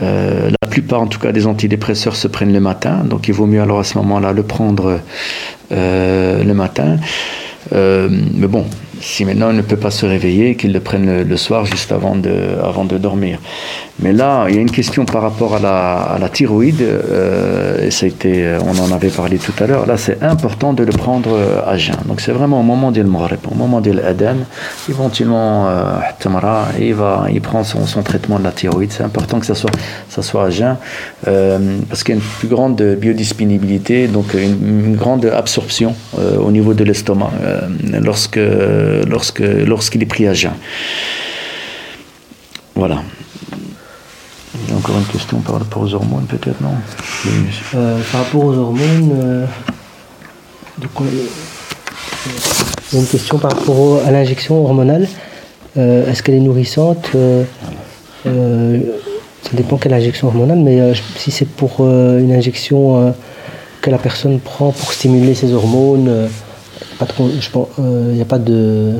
la plupart en tout cas des antidépresseurs se prennent le matin, donc il vaut mieux alors à ce moment-là le prendre le matin. mais bon, si maintenant il ne peut pas se réveiller, qu'il le prenne le, soir juste avant de, avant de dormir. Mais là, il y a une question par rapport à la, à la thyroïde, euh, et ça a été, on en avait parlé tout à l'heure. Là, c'est important de le prendre euh, à jeun. Donc, c'est vraiment au moment du au moment de l'Aden, éventuellement, euh, il, va, il prend son, son, traitement de la thyroïde. C'est important que ça soit, ça soit à jeun, euh, parce qu'il y a une plus grande biodisponibilité, donc une, grande absorption au niveau de l'estomac lorsque, lorsque, lorsqu'il est pris à jeun. Voilà. Il y a encore une question par rapport aux hormones, peut-être, non? Euh, Par rapport aux hormones, euh, il y a une question par rapport à l'injection hormonale. Euh, est-ce qu'elle est nourrissante? Ça dépend quelle injection hormonale, mais si c'est pour une injection que la personne prend pour stimuler ses hormones, il n'y a pas de.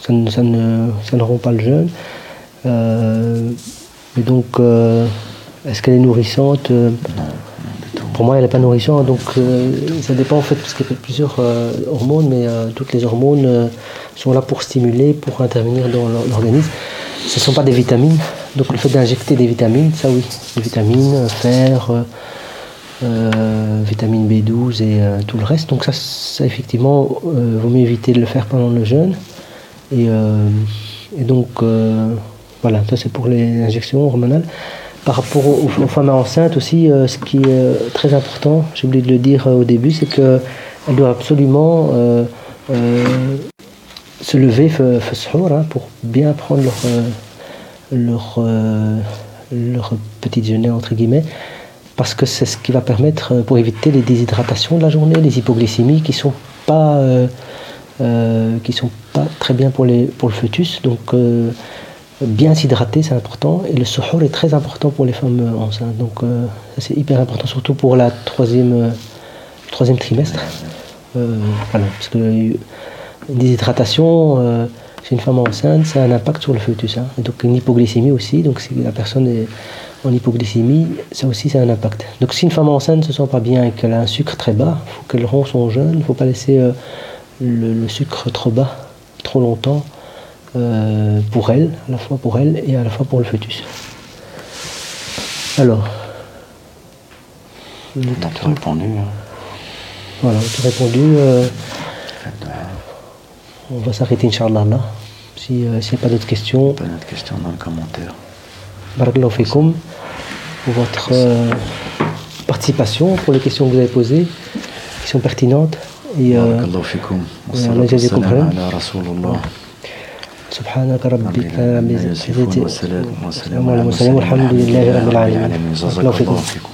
Ça ne, ça, ne, ça ne pas le jeûne. Et donc, euh, est-ce qu'elle est nourrissante euh, Pour moi, elle n'est pas nourrissante. Donc, euh, ça dépend en fait, parce qu'il y a plusieurs hormones, mais toutes les hormones sont là pour stimuler, pour intervenir dans l'organisme. Ce ne sont pas des vitamines. Donc, le fait d'injecter des vitamines, ça oui, des vitamines, fer. Vitamine B12 et tout le reste. Donc ça, ça effectivement, vaut mieux éviter de le faire pendant le jeûne. Et, donc, voilà, ça c'est pour les injections hormonales. Par rapport aux, femmes enceintes aussi, euh, ce qui est euh, très important, j'ai oublié de le dire euh, au début, c'est qu'elles doivent absolument se lever hein, pour bien prendre leur, leur, leur petit déjeuner entre guillemets parce que c'est ce qui va permettre pour éviter les déshydratations de la journée, les hypoglycémies qui sont pas qui sont pas très bien pour pour le fœtus donc bien s'hydrater, c'est important. Et le suhour est très important pour les femmes enceintes. Donc, euh, c'est hyper important, surtout pour la troisième, euh, troisième trimestre. Euh, parce que une déshydratation chez une femme enceinte, ça a un impact sur le fœtus. Hein. Et donc, une hypoglycémie aussi. Donc, si la personne est en hypoglycémie, ça aussi, c'est un impact. Donc, si une femme enceinte ne se sent pas bien et qu'elle a un sucre très bas, il faut qu'elle rompe son jeûne. Il ne faut pas laisser le sucre trop bas trop longtemps. Euh, pour elle, à la fois pour elle et à la fois pour le fœtus. Alors. On a répondu. Hein. Voilà, on a répondu. Euh, on va s'arrêter, Inch'Allah, là. S'il n'y a pas d'autres questions. Pas d'autres questions dans le commentaire pour votre euh, participation, pour les questions que vous avez posées, qui sont pertinentes. Et, euh, بارك الله فيكم الله والصلاة يجزيكم والسلام خير. على رسول الله سبحانك ربك ربنا رب يصفون العزة والسلام والسلام على المرسلين والحمد لله رب العالمين جزاك بارك الله فيكم الله فيكم